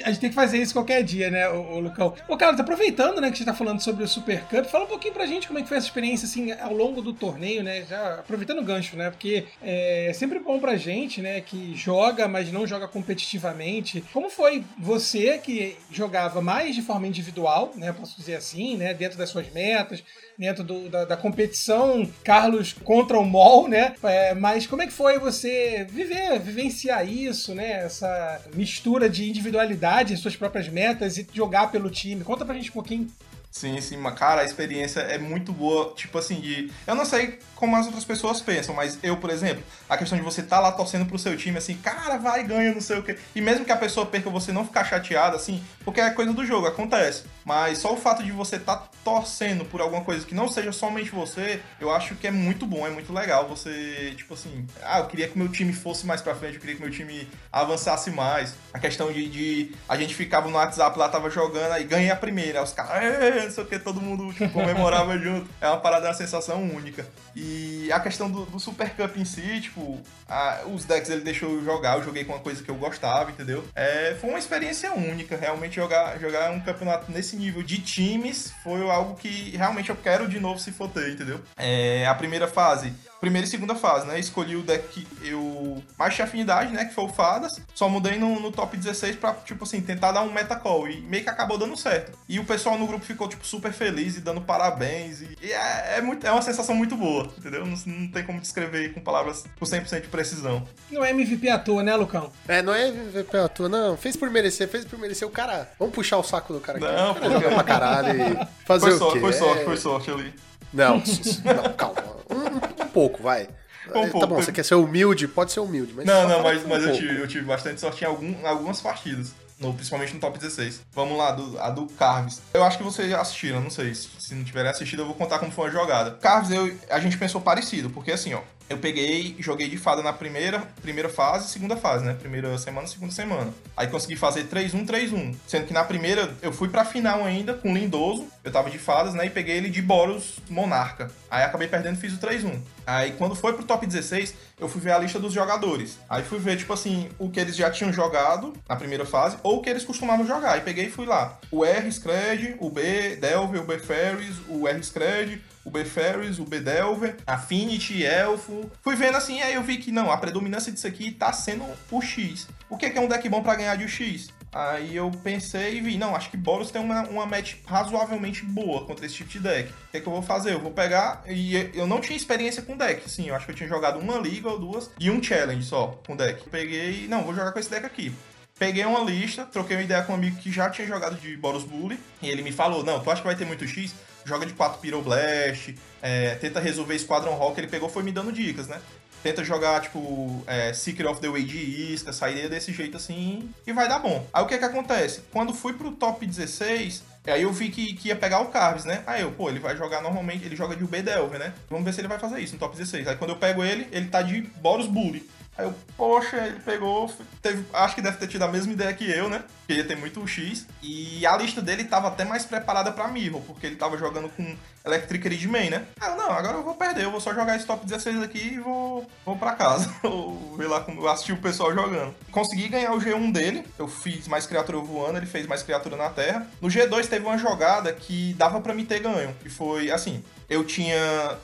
A gente tem que fazer isso qualquer dia, né, ô, ô Lucão? Ô, Carlos, aproveitando, né, que a gente tá falando sobre o Super Cup, fala um pouquinho pra gente como é que foi essa experiência, assim, ao longo do torneio, né, já aproveitando o gancho, né, porque é sempre bom pra gente, né, que joga, mas não joga competitivamente. Como foi você que jogava mais de forma individual, né, posso dizer assim, né, dentro das suas metas, dentro do- da, da competição Carlos contra o MOL, né? É, mas como é que foi você viver, vivenciar isso, né? Essa mistura de individualidade, suas próprias metas e jogar pelo time. Conta pra gente um pouquinho. Sim, sim, mas cara, a experiência é muito boa, tipo assim, de. Eu não sei como as outras pessoas pensam, mas eu, por exemplo, a questão de você estar lá torcendo pro seu time, assim, cara, vai, ganha, não sei o quê. E mesmo que a pessoa perca, você não ficar chateado, assim, porque é coisa do jogo, acontece. Mas só o fato de você estar torcendo por alguma coisa que não seja somente você, eu acho que é muito bom, é muito legal. Você, tipo assim, ah, eu queria que meu time fosse mais pra frente, eu queria que meu time avançasse mais. A questão de, de a gente ficava no WhatsApp lá, tava jogando, aí ganhei a primeira, aí os caras, "É", não sei o que, todo mundo tipo, comemorava junto. É uma parada, uma sensação única. E a questão do, do Super Cup em si, tipo, a- os decks ele deixou eu jogar, eu joguei com uma coisa que eu gostava, entendeu? É, foi uma experiência única, realmente jogar, jogar um campeonato nesse nível de times foi algo que realmente eu quero de novo se for ter, entendeu? É, a primeira fase, primeira e segunda fase, né? Escolhi o deck que eu mais tinha afinidade, né? Que foi o Fadas. Só mudei no, no top 16 pra, tipo assim, tentar dar um metacall. E meio que acabou dando certo. E o pessoal no grupo ficou, tipo, super feliz e dando parabéns. E, e é, é, muito, é uma sensação muito boa, entendeu? Não, não tem como descrever com palavras com 100% de precisão. Não é MVP à toa, né, Lucão? É, não é MVP à toa, não. Fez por merecer, fez por merecer o cara. Vamos puxar o saco do cara aqui. Não, cara pô. joga pra caralho e fazer Foi o sorte, quê? foi sorte, É- foi sorte ali. Não, não, calma. Um pouco, vai. Um tá pouco. bom, você quer ser humilde? Pode ser humilde, mas. Não, não, mas, um mas eu, tive, eu tive bastante sorte em algum, algumas partidas. No, principalmente no top 16. Vamos lá, do, a do Carves. Eu acho que vocês já assistiram, não sei. Se, se não tiverem assistido, eu vou contar como foi a jogada. Carves, eu, a gente pensou parecido, porque assim, ó. Eu peguei joguei de fada na primeira, primeira fase segunda fase, né? Primeira semana segunda semana. Aí consegui fazer 3-1, 3-1. Sendo que na primeira eu fui pra final ainda com o Lindoso. Eu tava de fadas, né? E peguei ele de Boros Monarca. Aí acabei perdendo e fiz o 3-1. Aí quando foi pro top 16, eu fui ver a lista dos jogadores. Aí fui ver, tipo assim, o que eles já tinham jogado na primeira fase ou o que eles costumavam jogar. Aí peguei e fui lá. O R Scred, o B Delver, o B Ferries, o R Scred, o B Ferries, o B Delver, Affinity, Elfo. Fui vendo assim, aí eu vi que não, a predominância disso aqui tá sendo o X. O que é é um deck bom pra ganhar de X? Aí eu pensei e vi, não, acho que Boros tem uma, uma match razoavelmente boa contra esse tipo de deck. O que é que eu vou fazer? Eu vou pegar. E eu não tinha experiência com deck, assim, eu acho que eu tinha jogado uma liga ou duas e um challenge só com deck. Peguei, não, vou jogar com esse deck aqui. Peguei uma lista, troquei uma ideia com um amigo que já tinha jogado de Boros Bully, e ele me falou: Não, tu acha que vai ter muito X? Joga de 4 Pyroblast, é, tenta resolver Squadron Rock. Ele pegou foi me dando dicas, né? Tenta jogar, tipo, é, Secret of the Way de isca, sair desse jeito assim, e vai dar bom. Aí o que que acontece? Quando fui pro top 16, aí eu vi que, que ia pegar o Carves, né? Aí eu, pô, ele vai jogar normalmente, ele joga de UB Delver, né? Vamos ver se ele vai fazer isso no top 16. Aí quando eu pego ele, ele tá de Boros Bully. Aí eu, poxa, ele pegou, teve, acho que deve ter tido a mesma ideia que eu, né? Que ia ter muito X. E a lista dele tava até mais preparada pra Mirror, porque ele tava jogando com Electric main, né? Ah, não, agora eu vou perder, eu vou só jogar esse top 16 aqui e vou, vou pra casa. Vou ver lá como eu o pessoal jogando. Consegui ganhar o G1 dele, eu fiz mais criatura voando, ele fez mais criatura na terra. No G2 teve uma jogada que dava pra me ter ganho, que foi assim, eu tinha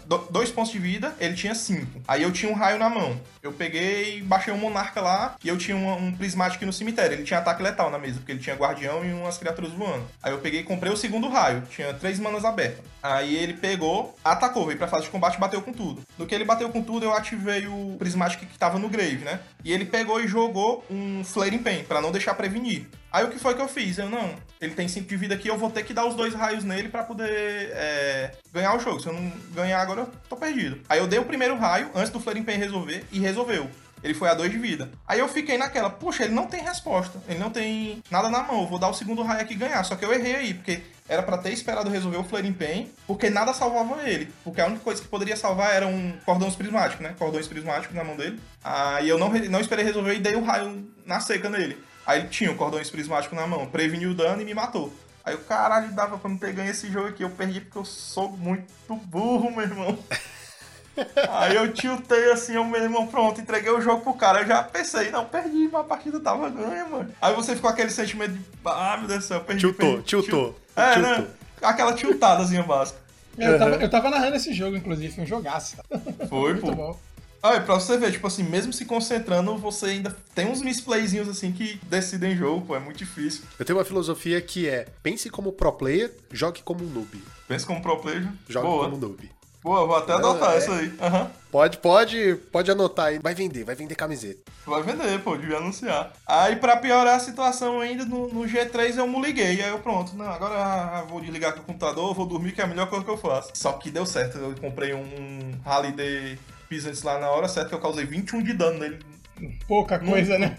do- dois pontos de vida, ele tinha cinco. Aí eu tinha um raio na mão. Eu peguei, baixei um monarca lá e eu tinha uma- um prismatic no cemitério. Ele tinha ataque letal na mesa, porque ele tinha guardião e umas criaturas voando. Aí eu peguei e comprei o segundo raio. Tinha três manas abertas. Aí ele pegou, atacou, veio pra fase de combate e bateu com tudo. No que ele bateu com tudo, eu ativei o prismatic que tava no grave, né? E ele pegou e jogou um Flaring Pain, pra não deixar prevenir. Aí o que foi que eu fiz? Eu não, ele tem 5 de vida aqui, eu vou ter que dar os dois raios nele pra poder é, ganhar o jogo. Se eu não ganhar agora, eu tô perdido. Aí eu dei o primeiro raio antes do Flaring Pain resolver e resolveu. Ele foi a 2 de vida. Aí eu fiquei naquela, puxa, ele não tem resposta, ele não tem nada na mão, eu vou dar o segundo raio aqui e ganhar. Só que eu errei aí, porque era para ter esperado resolver o Flaring Pain, porque nada salvava ele. Porque a única coisa que poderia salvar era um cordões prismáticos, né? Cordões prismáticos na mão dele. Aí eu não, não esperei resolver e dei o um raio na seca nele. Aí ele tinha o cordões prismáticos na mão, preveniu o dano e me matou. Aí o caralho dava pra não ter ganho esse jogo aqui. Eu perdi porque eu sou muito burro, meu irmão. Aí eu tiltei assim, eu meu irmão, pronto, entreguei o jogo pro cara. Eu já pensei, não, perdi, mas a partida tava ganha, mano. Aí você ficou aquele sentimento de, ah, meu Deus do céu, perdi. Tiltou, perdi, tiltou. É, tiltou. né? Aquela tiltadazinha básica. Eu, tava, eu tava narrando esse jogo, inclusive, foi um jogaço. Foi, Muito pô. bom. Aí, pra você ver, tipo assim, mesmo se concentrando, você ainda tem uns misplayzinhos assim que decidem jogo, pô, é muito difícil. Eu tenho uma filosofia que é: pense como pro player, jogue como um noob. Pensa como pro player. Jogue Boa. como noob. Boa, vou até adotar é. isso aí. Aham. Pode, pode, pode anotar aí. Vai vender, vai vender camiseta. Vai vender, pô, devia anunciar. Aí, pra piorar a situação ainda, no, no G3 eu me liguei. Aí eu, pronto, não, agora vou desligar aqui o computador, vou dormir, que é a melhor coisa que eu faço. Só que deu certo, eu comprei um Holiday Peasants lá na hora certa, que eu causei 21 de dano nele. Pouca coisa, né?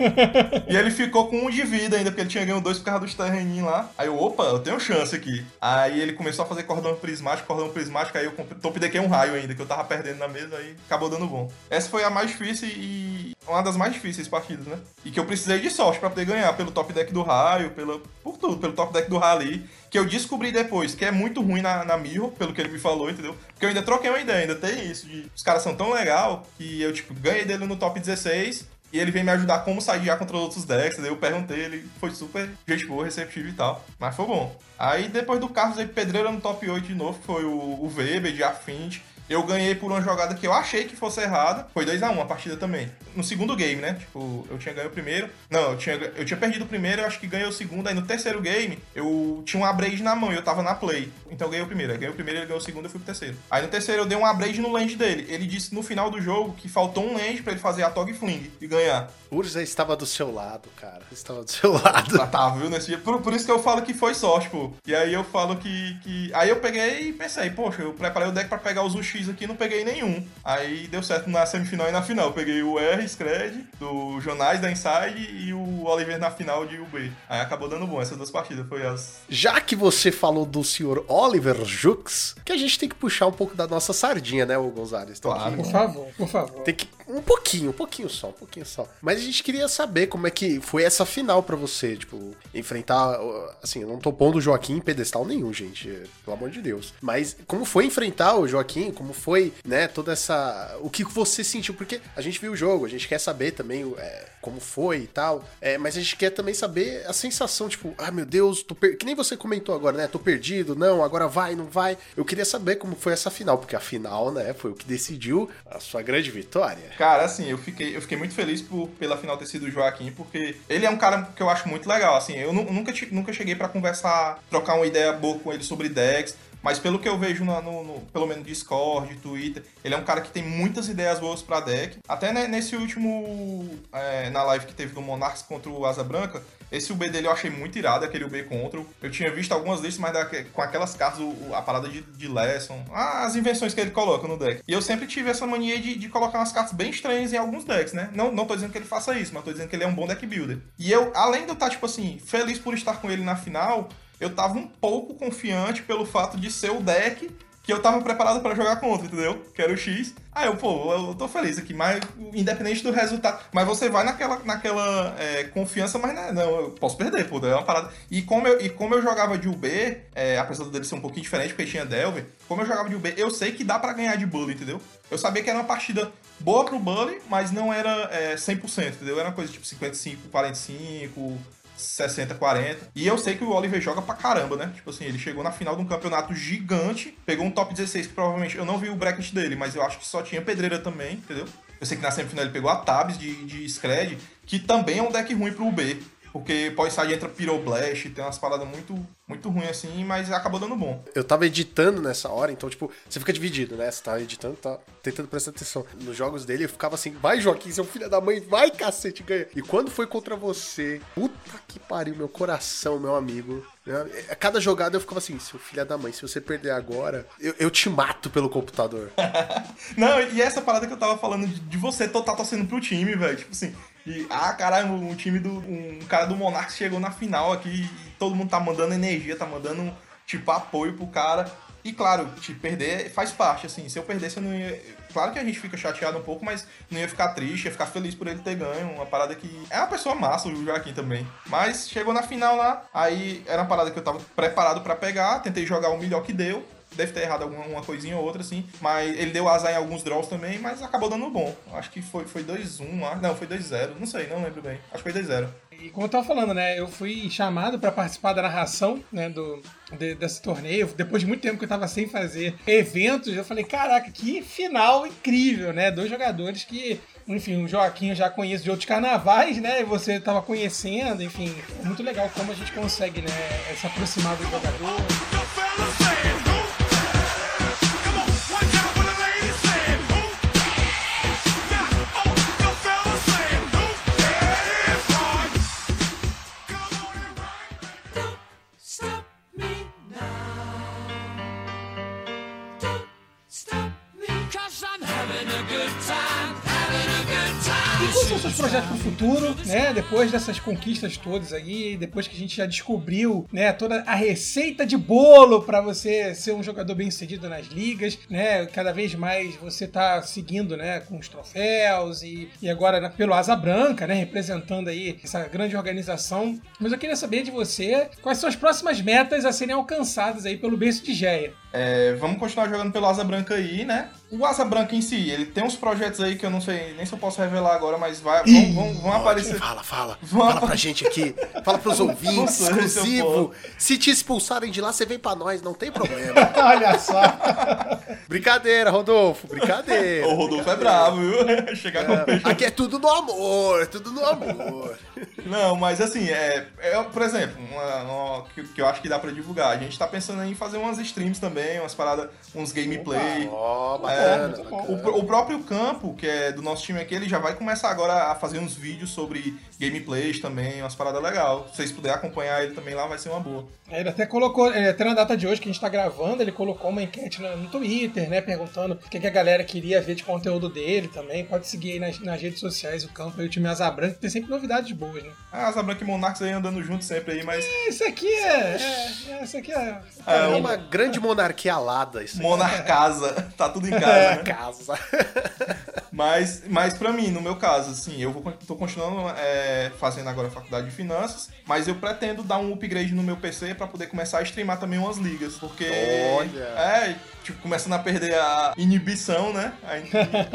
E ele ficou com um de vida ainda, porque ele tinha ganho dois por causa dos terreninhos lá. Aí eu, opa, eu tenho chance aqui. Aí ele começou a fazer cordão prismático, cordão prismático, aí eu comp- top deckei um raio ainda, que eu tava perdendo na mesa, aí acabou dando bom. Essa foi a mais difícil e uma das mais difíceis partidas, né? E que eu precisei de sorte pra poder ganhar, pelo top deck do raio, pela, por tudo, pelo top deck do rally, que eu descobri depois, que é muito ruim na, na Mirror, pelo que ele me falou, entendeu? Porque eu ainda troquei uma ideia, ainda tem isso, de os caras são tão legal que eu, tipo, ganhei dele no top 16, e ele veio me ajudar como sair já contra outros decks, daí eu perguntei, ele foi super gente boa, receptivo e tal. Mas foi bom. Aí depois do Carlos aí Pedreira no top 8 de novo, foi o, o Weber de Afint. Eu ganhei por uma jogada que eu achei que fosse errada. Foi 2x1 a partida também. No segundo game, né? Tipo, eu tinha ganho o primeiro. Não, eu tinha, eu tinha perdido o primeiro, eu acho que ganhei o segundo. Aí no terceiro game, eu tinha um abrade na mão e eu tava na play. Então eu ganhei o primeiro. Aí ganhei o primeiro, ele ganhou o segundo, eu fui pro terceiro. Aí no terceiro eu dei um abrade no land dele. Ele disse no final do jogo que faltou um land pra ele fazer a Tog Fling e ganhar. Urza estava do seu lado, cara. Estava do seu lado. Ah, tá, viu, nesse dia. Por, por isso que eu falo que foi sorte, pô. E aí eu falo que, que. Aí eu peguei e pensei, poxa, eu preparei o deck pra pegar os UX aqui e não peguei nenhum. Aí deu certo na semifinal e na final. Eu peguei o R, Scred, do Jonais da Inside e o Oliver na final de UB. Aí acabou dando bom. Essas duas partidas foi as. Já que você falou do senhor Oliver Jux, que a gente tem que puxar um pouco da nossa sardinha, né, o Gonzalez? Tem Claro. Por favor, por favor. Tem que. Um pouquinho, um pouquinho só, um pouquinho só. Mas a gente queria saber como é que foi essa final pra você, tipo, enfrentar. Assim, eu não tô pondo o Joaquim em pedestal nenhum, gente, pelo amor de Deus. Mas como foi enfrentar o Joaquim? Como foi, né, toda essa. O que você sentiu? Porque a gente viu o jogo, a gente quer saber também é, como foi e tal. É, mas a gente quer também saber a sensação, tipo, ah, meu Deus, tô per... que nem você comentou agora, né? Tô perdido, não, agora vai, não vai. Eu queria saber como foi essa final, porque a final, né, foi o que decidiu a sua grande vitória. Cara, assim, eu fiquei, eu fiquei muito feliz por, pela final ter sido o Joaquim, porque ele é um cara que eu acho muito legal. Assim, eu nu- nunca, nunca cheguei pra conversar, trocar uma ideia boa com ele sobre decks. Mas pelo que eu vejo na- no, no- pelo menos Discord, Twitter, ele é um cara que tem muitas ideias boas pra deck. Até né, nesse último. é, na live que teve do Monarchs contra o Asa Branca, esse UB dele eu achei muito irado, aquele UB contra. Eu tinha visto algumas listas, mas da- com aquelas cartas, o- a parada de, de Lesson, as invenções que ele coloca no deck. E eu sempre tive essa mania de, de colocar umas cartas bem estranhas em alguns decks, né? Não, não tô dizendo que ele faça isso, mas tô dizendo que ele é um bom deck builder. E eu, além de eu estar, tipo assim, feliz por estar com ele na final, eu tava um pouco confiante pelo fato de ser o deck que eu tava preparado pra jogar contra, entendeu? Que era o X. Aí eu, pô, eu tô feliz aqui, mas independente do resultado. Mas você vai naquela, naquela é, confiança, mas né, não, eu posso perder, pô, é uma parada. E como eu, e como eu jogava de UB, é, apesar dele ser um pouquinho diferente, porque tinha Delver, como eu jogava de UB, eu sei que dá pra ganhar de Bully, entendeu? Eu sabia que era uma partida boa pro Bully, mas não era é, 100%, entendeu? Era uma coisa tipo 55, 45, 60, 40. E eu sei que o Oliver joga pra caramba, né? Tipo assim, ele chegou na final de um campeonato gigante, pegou um top 16, que provavelmente eu não vi o bracket dele, mas eu acho que só tinha pedreira também, entendeu? Eu sei que na semifinal ele pegou a Tabs de, de Scred, que também é um deck ruim pro UB. Porque pós-side entra Pyroblast, tem umas paradas muito, muito ruins assim, mas acabou dando bom. Eu tava editando nessa hora, então, tipo, você fica dividido, né? Você tá editando, tá tentando prestar atenção. Nos jogos dele, eu ficava assim, vai Joaquim, seu filho da mãe, vai cacete, ganha. E quando foi contra você, puta que pariu, meu coração, meu amigo. né? A cada jogada eu ficava assim, seu filho da mãe, se você perder agora, eu, eu te mato pelo computador. Não, e essa parada que eu tava falando de, de você total torcendo pro time, velho. Tipo assim, e, ah, caralho, um time do. Um cara do Monarchs chegou na final aqui e todo mundo tá mandando energia, tá mandando, tipo, apoio pro cara. E claro, te perder faz parte, assim. Se eu perdesse, eu não ia. Claro que a gente fica chateado um pouco, mas não ia ficar triste, ia ficar feliz por ele ter ganho. Uma parada que. É uma pessoa massa, o Joaquim também. Mas chegou na final lá, aí era uma parada que eu tava preparado pra pegar, tentei jogar o melhor que deu. Deve ter errado alguma uma coisinha ou outra, assim. Mas ele deu azar em alguns draws também, mas acabou dando bom. Acho que foi, foi 2-1, acho- não, foi 2-0. Não sei, não lembro bem. Acho que foi 2-0. E como eu tava falando, né? Eu fui chamado pra participar da narração, né? Do, de- desse torneio. Depois de muito tempo que eu tava sem fazer eventos, eu falei, caraca, que final incrível, né? Dois jogadores que. Enfim, o Joaquim eu já conheço de outros carnavais, né? E você tava conhecendo, enfim. É muito legal como a gente consegue, né? Se aproximar do jogador. Quais são os seus projetos pro futuro, né? Depois dessas conquistas todas aí, depois que a gente já descobriu, né, toda a receita de bolo pra você ser um jogador bem sucedido nas ligas, né? Cada vez mais você tá seguindo, né, com os troféus e, e agora pelo Asa Branca, né, representando aí essa grande organização. Mas eu queria saber de você quais são as próximas metas a serem alcançadas aí pelo berço de Geia. É, vamos continuar jogando pelo Asa Branca aí, né? O Asa Branca em si, ele tem uns projetos aí que eu não sei nem se eu posso revelar agora, mas vai, vão, vão, vão aparecer. Fala, fala. Vamos. Fala pra gente aqui. Fala pros ouvintes, eu exclusivo. Se te expulsarem de lá, você vem pra nós, não tem problema. Olha só. brincadeira, Rodolfo, brincadeira. O Rodolfo é bravo, viu? Chegar com peixe. Aqui é tudo no amor, tudo no amor. Não, mas assim, é, é, por exemplo, uma, uma- que, que eu acho que dá pra divulgar. A gente tá pensando em fazer umas streams também, umas paradas, uns gameplay. Ó, É, bacana. bom. o, o próprio campo, que é do nosso time aqui, ele já vai começar agora a fazer uns vídeos sobre gameplays também, umas paradas legais. Se vocês puderem acompanhar ele também lá, vai ser uma boa. Ele até colocou, é, até na data de hoje que a gente tá gravando, ele colocou uma enquete no, no Twitter, né? Perguntando o que, que a galera queria ver de conteúdo dele também. Pode seguir aí nas, nas redes sociais o campo aí, o time Asa Branca, que tem sempre novidades boas, né? Ah, Asa Branca e Monarchs aí andando juntos sempre aí, mas Isso aqui é. é, é isso aqui é. É uma grande monarquia alada isso. Monarcasa, tá tudo em casa, É, né? casa. Mas, mas pra mim, no meu caso, assim, eu vou, tô continuando é, fazendo agora a faculdade de finanças, mas eu pretendo dar um upgrade no meu PC pra poder começar a streamar também umas ligas, porque Olha. é, tipo, começando a perder a inibição, né? Aí,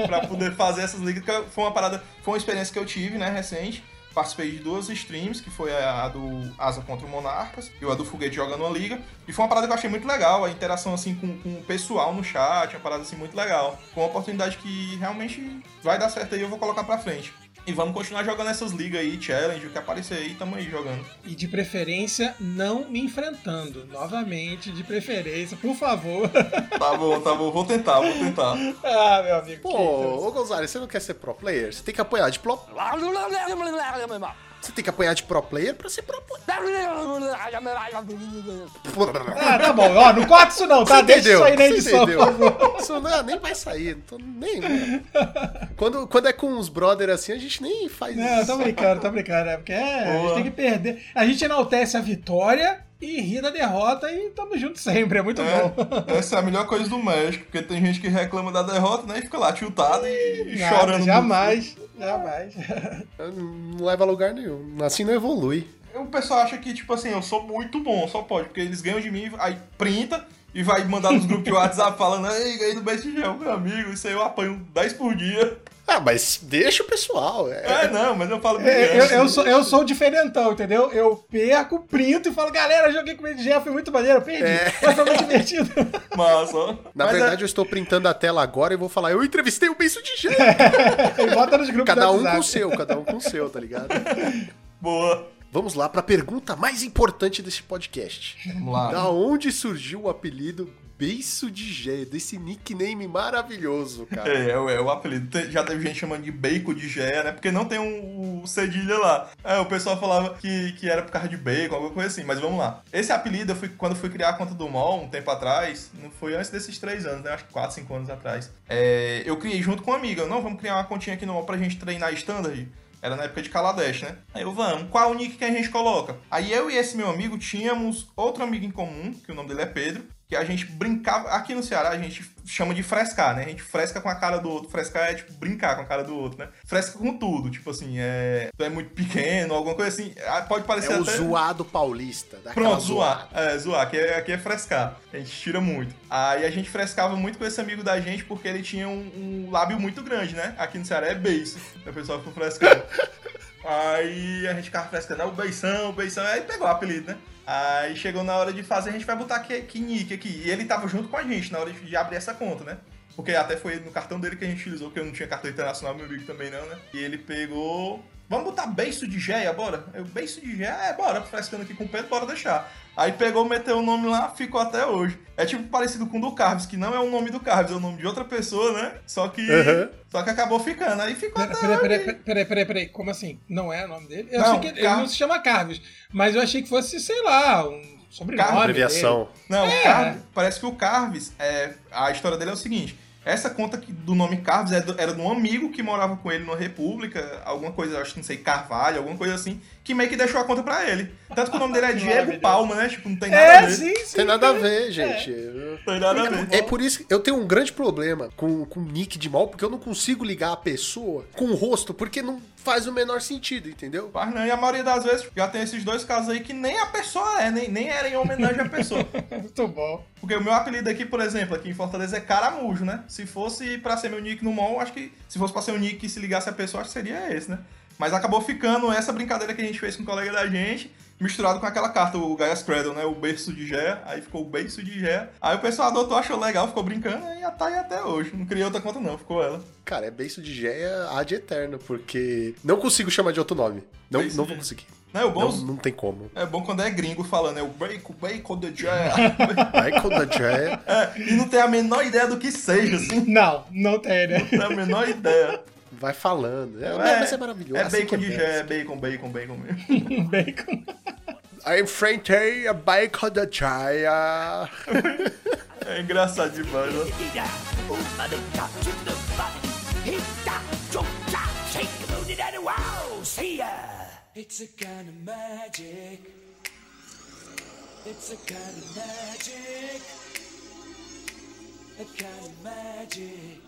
pra poder fazer essas ligas, que foi uma parada, foi uma experiência que eu tive, né, recente. Participei de duas streams, que foi a do Asa contra o Monarcas e a do Foguete jogando uma liga. E foi uma parada que eu achei muito legal, a interação assim com, com o pessoal no chat, uma parada assim muito legal. Foi uma oportunidade que realmente vai dar certo aí, eu vou colocar pra frente. E vamos continuar jogando essas ligas aí, challenge, o que aparecer aí, tamo aí jogando. E de preferência, não me enfrentando. Novamente, de preferência, por favor. Tá bom, tá bom, vou tentar, vou tentar. ah, meu amigo. Pô, ô Gonzalez, você não quer ser pro player? Você tem que apoiar de pro... Você tem que apanhar de pro player pra ser pro player. Ah, tá bom. Ó, não corta isso não, tá? Você Deixa entendeu? isso aí na edição, por favor. Isso não, nem vai sair. Não tô nem. Quando, quando é com uns brother assim, a gente nem faz Não, isso. tô brincando, tô brincando. É porque é, a gente tem que perder. A gente enaltece a vitória e ri da derrota e tamo junto sempre. É muito bom. É, essa é a melhor coisa do México, porque tem gente que reclama da derrota, né? E fica lá tiltado e, e Nada, chorando. Jamais, jamais. Não leva a lugar nenhum. Assim não evolui. O pessoal acha que, tipo assim, eu sou muito bom, só pode, porque eles ganham de mim, aí printa e vai mandar nos grupos de WhatsApp falando, ei, ganhei do BSG, meu amigo, isso aí eu apanho 10 por dia. Ah, mas deixa o pessoal. É, É, não, mas eu falo É, eu, eu sou, eu sou o diferentão, entendeu? Eu perco, printo e falo, galera, joguei com o BDG, foi muito maneiro, eu perdi. É. Mas foi muito divertido. Massa. Na Mas verdade, é- eu estou printando a tela agora e vou falar, eu entrevistei o Benço de bota nos grupos Cada um com o seu, cada um com o seu, tá ligado? Boa. Vamos lá pra pergunta mais importante desse podcast. Vamos lá. Da onde surgiu o apelido Beiço de Gé, desse nickname maravilhoso, cara? É, é, o- é o apelido. Já teve gente chamando de bacon de Gé, né? Porque não tem um, um cedilha lá. É, o pessoal falava que, que era por causa de bacon, alguma coisa assim. Mas vamos lá. Esse apelido, eu fui, quando eu fui criar a conta do MOL, um tempo atrás, não foi antes desses três anos, né? Acho que 4, 5 anos atrás. É, eu criei junto com uma amiga. Não, vamos criar uma continha aqui no MOL pra gente treinar standard. Era na época de Kaladesh, né? Aí eu, vamos, qual o nick que a gente coloca? Aí eu e esse meu amigo tínhamos outro amigo em comum, que o nome dele é Pedro, que a gente brincava. Aqui no Ceará a gente chama de frescar, né? A gente fresca com a cara do outro. Frescar é tipo brincar com a cara do outro, né? Fresca com tudo. Tipo assim, é. Tu é muito pequeno, alguma coisa assim. Ah, Pode parecer É o até. zoado paulista. Pronto, zoada. zoar. É, zoar. Aqui é, aqui é frescar. A gente tira muito. Aí a gente frescava muito com esse amigo da gente porque ele tinha um, um lábio muito grande, né? Aqui no Ceará é beiço. O pessoal ficou frescando. Aí a gente ficava frescando, ah, o beição, o beição. Aí pegou o apelido, né? Aí chegou na hora de fazer, a gente vai botar que, que nick aqui. E ele tava junto com a gente na hora de, de abrir essa conta, né? Porque até foi no cartão dele que a gente utilizou, porque eu não tinha cartão internacional, meu amigo também não, né? E ele pegou. Vamos botar beiço de Géia, bora? Eu, beiço de Géia, é, bora, frescando aqui com o Pedro, bora deixar. Aí pegou, meteu o nome lá, ficou até hoje. É tipo parecido com o do Carves, que não é o nome do Carves, é o nome de outra pessoa, né? Só que. Uhum. Só que acabou ficando. Aí ficou Pera- até Peraí, hoje. peraí, peraí, peraí, peraí, como assim? Não é o nome dele? Eu Não, sei que ele Car- não se chama Carves, mas eu achei que fosse, sei lá, um sobrenome. Carves, Abreviação. Não, É. o Carves, parece que o Carves, é, a história dele é o seguinte. Essa conta que- do nome Carves é era de um amigo que morava com ele numa república, alguma coisa, acho que não sei, Carvalho, alguma coisa assim, que meio que deixou a conta pra ele. Tanto que o nome dele é Diego. Palma, né? Tipo, não tem nada a É, ver. sim, sim. Tem nada a ver, gente. Não tem nada a ver. É por isso que eu tenho um grande problema com, com nick de mal, porque eu não consigo ligar a pessoa com o rosto, porque não faz o menor sentido, entendeu? Mas não, e a maioria das vezes já tem esses dois casos aí que nem a pessoa é, nem, nem era em homenagem à pessoa. Muito bom. Porque o meu apelido aqui, por exemplo, aqui em Fortaleza é Caramujo, né? Se fosse pra ser meu nick no mall, acho que. Se fosse pra ser um nick que se ligasse a pessoa, acho que seria esse, né? Mas acabou ficando essa brincadeira que a gente fez com um colega da gente, misturado com aquela carta, o Gaia's Cradle, né? O berço de Gé, aí ficou o berço de Gé. Aí o pessoal adotou, achou legal, ficou brincando e tá aí até hoje. Não criei outra conta, não, ficou ela. Cara, é beiço de Géia ad eterno, porque não consigo chamar de outro nome. Não, Beiço não de- vou conseguir. Não, o bom, Não, não tem como. é bom quando é gringo falando, é o bacon, bacon de Gé. Michael da Géia. É, e não tem a menor ideia do que seja, assim. Não, não tem, né? Não tem a menor ideia. Vai falando. É, É, mas é maravilhoso. É assim bacon que de é bacon, bacon, bacon mesmo. Bacon. I enfrentei a Michael da Géia. É engraçado demais, ó. It's a kind of magic. It's a kind of magic. A kind of magic.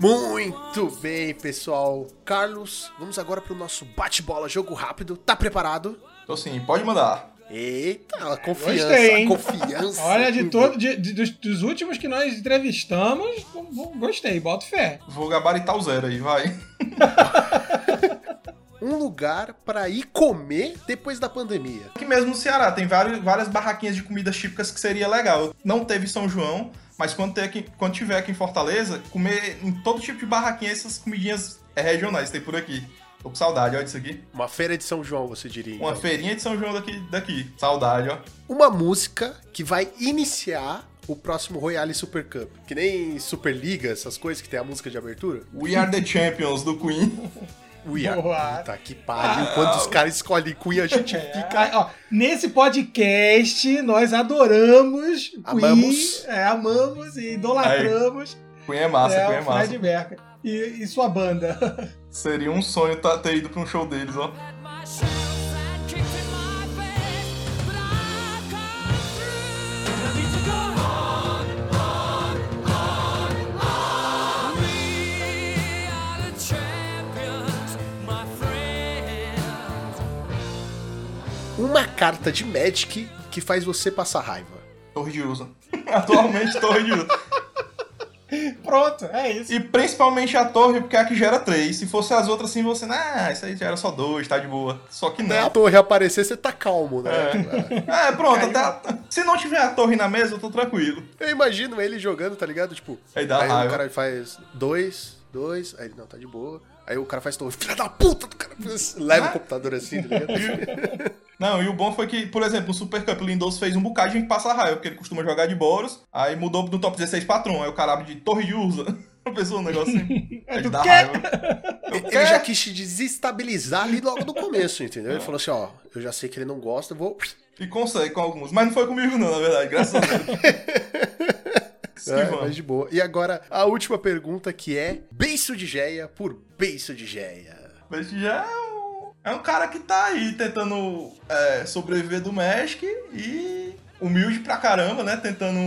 Muito bem, pessoal. Carlos, vamos agora pro nosso bate-bola, jogo rápido. Tá preparado? Então assim, pode mandar. Eita, a confiança, Gostei, hein? a confiança. Olha, de todo, de- de- dos, dos últimos que nós entrevistamos, go- go- gostei, boto fé. Vou gabaritar o zero aí, vai. Um lugar pra ir comer depois da pandemia. Aqui mesmo no Ceará tem vários, várias barraquinhas de comidas típicas que seria legal. Não teve São João, mas quando, ter aqui, quando tiver aqui em Fortaleza, comer em todo tipo de barraquinha essas comidinhas é, regionais tem por aqui. Tô com saudade, olha isso aqui. Uma feira de São João, você diria. Uma então. feirinha de São João daqui. daqui. Saudade, ó. Uma música que vai iniciar o próximo Royale Super Cup. Que nem Superliga, essas coisas que tem a música de abertura. We Are The Champions, do Queen. Are. Boa. Puta que pariu. Quando os caras escolhem Queen, a gente fica. É, ó, nesse podcast, nós adoramos Queen, Amamos. é, amamos e idolatramos Queen é massa, é, Queen é massa. Fred Mercury e, e sua banda. Seria um sonho tá- ter ido pra um show deles, ó. Uma carta de Magic que faz você passar raiva. Torre de Usa. Atualmente, Torre de Usa. Pronto, é isso. E principalmente a torre, porque é a que gera três. Se fosse as outras assim, você, ah, isso aí já era só dois, tá de boa. Só que Né? A não. torre aparecer, você tá calmo, né? É, pronto, Caiu. até, se não tiver a torre na mesa, eu tô tranquilo. Eu imagino ele jogando, tá ligado? Tipo, Aí dá aí o raiva. cara faz dois, dois, aí ele não tá de boa. Aí o cara faz todo, filha da puta do cara. Leva Ah. o computador assim, tá ligado? Não, e o bom foi que, por exemplo, no Super Cup, o Lindoso fez um bocado de gente passar raiva, porque ele costuma jogar de Boros, aí mudou do top 16 pra Tron, aí o cara abre de Torre de Urza. Pensou um negócio assim? Do dá quê? raiva. Ele já quis te desestabilizar ali logo no começo, entendeu? Ele falou assim, ó, eu já sei que ele não gosta, eu vou... E consegue com alguns. Mas não foi comigo não, na verdade, graças a Deus. É, mas de boa. E agora, a última pergunta que é Beiço de Geia por Beiço de Geia. Mas já é um, é um cara que tá aí tentando é, sobreviver do Magic e humilde pra caramba, né? Tentando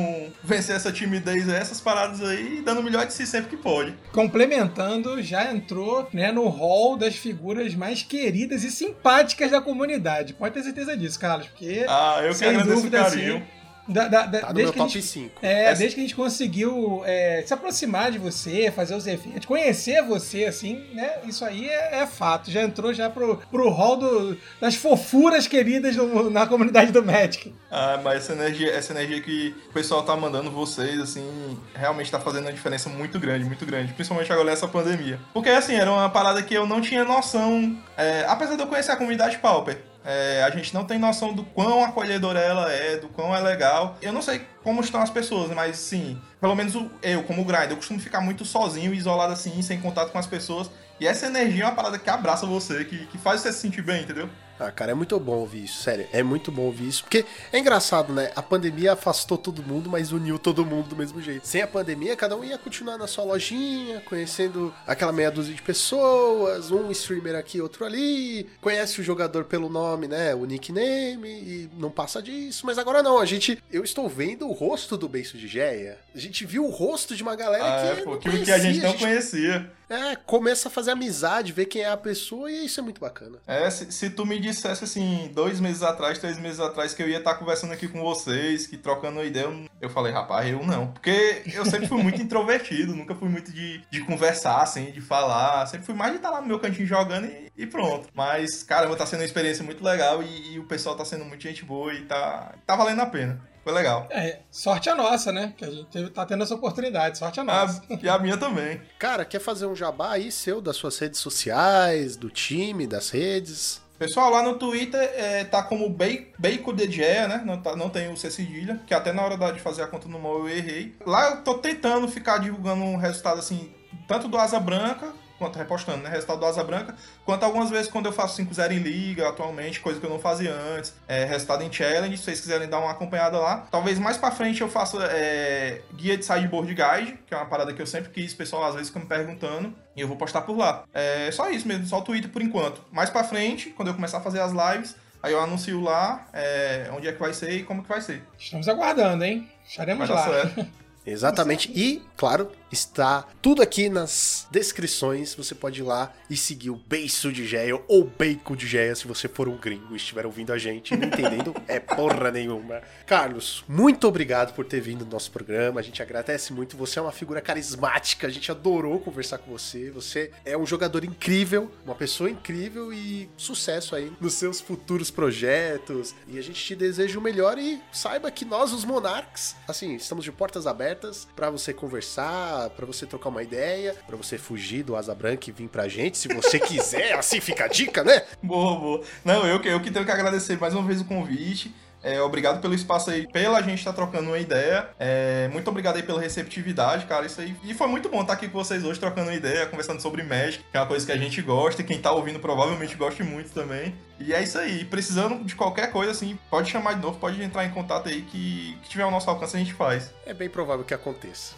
vencer essa timidez, aí, essas paradas aí, e dando o melhor de si sempre que pode. Complementando, já entrou né, no hall das figuras mais queridas e simpáticas da comunidade. Pode ter certeza disso, Carlos, porque Ah, eu que sem agradeço dúvida, o carinho. assim, da- da- da- Tá no desde meu que a top gente 5. É, Essa- desde que a gente conseguiu é, se aproximar de você, fazer os eventos, conhecer você, assim, né? Isso aí é, é fato. Já entrou já pro, pro hall do- das fofuras queridas do- na comunidade do Magic. Ah, mas essa energia, essa energia que o pessoal tá mandando vocês, assim, realmente tá fazendo uma diferença muito grande, muito grande. Principalmente agora nessa pandemia. Porque, assim, era uma parada que eu não tinha noção. é, apesar de eu conhecer a comunidade Pauper, é, a gente não tem noção do quão acolhedora ela é, do quão é legal. Eu não sei como estão as pessoas, mas sim, pelo menos eu, como grind, eu costumo ficar muito sozinho, isolado assim, sem contato com as pessoas. E essa energia é uma parada que abraça você, que, que faz você se sentir bem, entendeu? Ah, cara, é muito bom ouvir isso, sério. É muito bom ouvir isso. Porque é engraçado, né? A pandemia afastou todo mundo, mas uniu todo mundo do mesmo jeito. Sem a pandemia, cada um ia continuar na sua lojinha, conhecendo aquela meia dúzia de pessoas, um streamer aqui, outro ali. Conhece o jogador pelo nome, né? O nickname, e não passa disso. Mas agora não, a gente. Eu estou vendo o rosto do Beiço de Geia. A gente viu o rosto de uma galera Ah, é, que. pô, não que, a gente conhecia, não conhecia. É, começa a fazer amizade, ver quem é a pessoa, e isso é muito bacana. É, se, se tu me dissesse assim, dois meses atrás, três meses atrás, que eu ia estar conversando aqui com vocês, que trocando ideia, eu, eu falei, rapaz, eu não. Porque eu sempre fui muito introvertido, nunca fui muito de, de conversar, assim, de falar. Sempre fui mais de estar lá no meu cantinho jogando e, e pronto. Mas, caramba, tá sendo uma experiência muito legal e, e o pessoal tá sendo muito gente boa e tá, tá valendo a pena. Foi legal. É, sorte a nossa, né? Que a gente teve- tá tendo essa oportunidade. Sorte a nossa. Ah, e a minha também. Cara, quer fazer um jabá aí seu das suas redes sociais, do time, das redes? Pessoal, lá no Twitter é, tá como Bei- Bacon de Gea, né? Não, tá- não tem o C cedilha, que até na hora de fazer a conta no mall eu errei. Lá eu tô tentando ficar divulgando um resultado assim, tanto do Asa Branca, quanto repostando, né? Resultado do Asa Branca, quanto algumas vezes quando eu faço 5-0 em liga atualmente, coisa que eu não fazia antes. É, resultado em challenge, se vocês quiserem dar uma acompanhada lá. Talvez mais pra frente eu faça é, guia de sideboard guide, que é uma parada que eu sempre quis, o pessoal às vezes fica me perguntando. E eu vou postar por lá. É só isso mesmo, só o Twitter por enquanto. Mais pra frente, quando eu começar a fazer as lives, aí eu anuncio lá é, onde é que vai ser e como que vai ser. Estamos aguardando, hein? Estaremos lá. Exatamente. E, claro, está tudo aqui nas descrições. Você pode ir lá e seguir o Beiço de Geia ou Bacon de Geia se você for um gringo e estiver ouvindo a gente não entendendo é porra nenhuma. Carlos, muito obrigado por ter vindo no nosso programa. A gente agradece muito. Você é uma figura carismática. A gente adorou conversar com você. Você é um jogador incrível, uma pessoa incrível e sucesso aí nos seus futuros projetos. E a gente te deseja o melhor e saiba que nós, os Monarks, assim, estamos de portas abertas pra você conversar, pra você trocar uma ideia, pra você fugir do Asa Branca e vir pra gente, se você quiser. assim fica a dica, né? Boa, boa. Não, eu, que- eu que tenho que agradecer mais uma vez o convite. É, obrigado pelo espaço aí, pela gente estar trocando uma ideia. É, muito obrigado aí pela receptividade, cara. Isso aí. E foi muito bom estar aqui com vocês hoje, trocando uma ideia, conversando sobre Magic, que é uma coisa que a gente gosta e quem tá ouvindo provavelmente goste muito também. E é isso aí. Precisando de qualquer coisa, assim, pode chamar de novo, pode entrar em contato aí que, que tiver ao nosso alcance a gente faz. É bem provável que aconteça.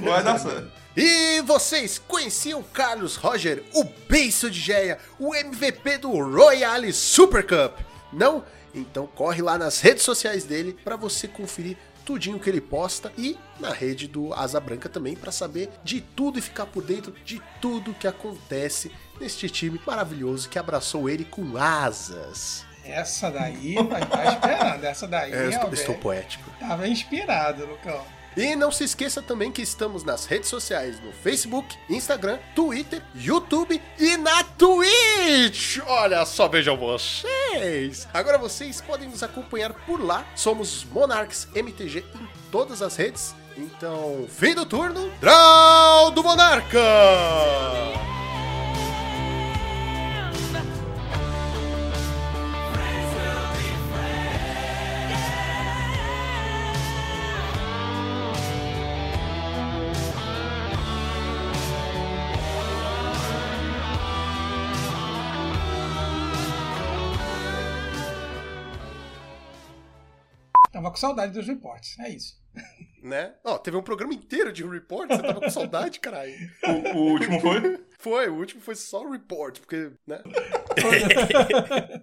Vai dar certo. E vocês conheciam Carlos Roger, o beiço de Geia, o MVP do Royale Super Cup? Não? Então corre lá nas redes sociais dele para você conferir tudinho que ele posta e na rede do Asa Branca também para saber de tudo e ficar por dentro de tudo que acontece neste time maravilhoso que abraçou ele com asas. Essa daí, vai tá esperando. Essa daí, É, eu estou, estou poético. tava inspirado, Lucão. E não se esqueça também que estamos nas redes sociais no Facebook, Instagram, Twitter, YouTube e na Twitch. Olha só, vejam vocês. Agora vocês podem nos acompanhar por lá. Somos Monarchs MTG em todas as redes. Então, fim do turno, Draw do Monarca! Com saudade dos reports, é isso. Né? Ó, teve um programa inteiro de report, você tava com saudade, caralho. O, o último foi? Foi, o último foi só report, porque, né?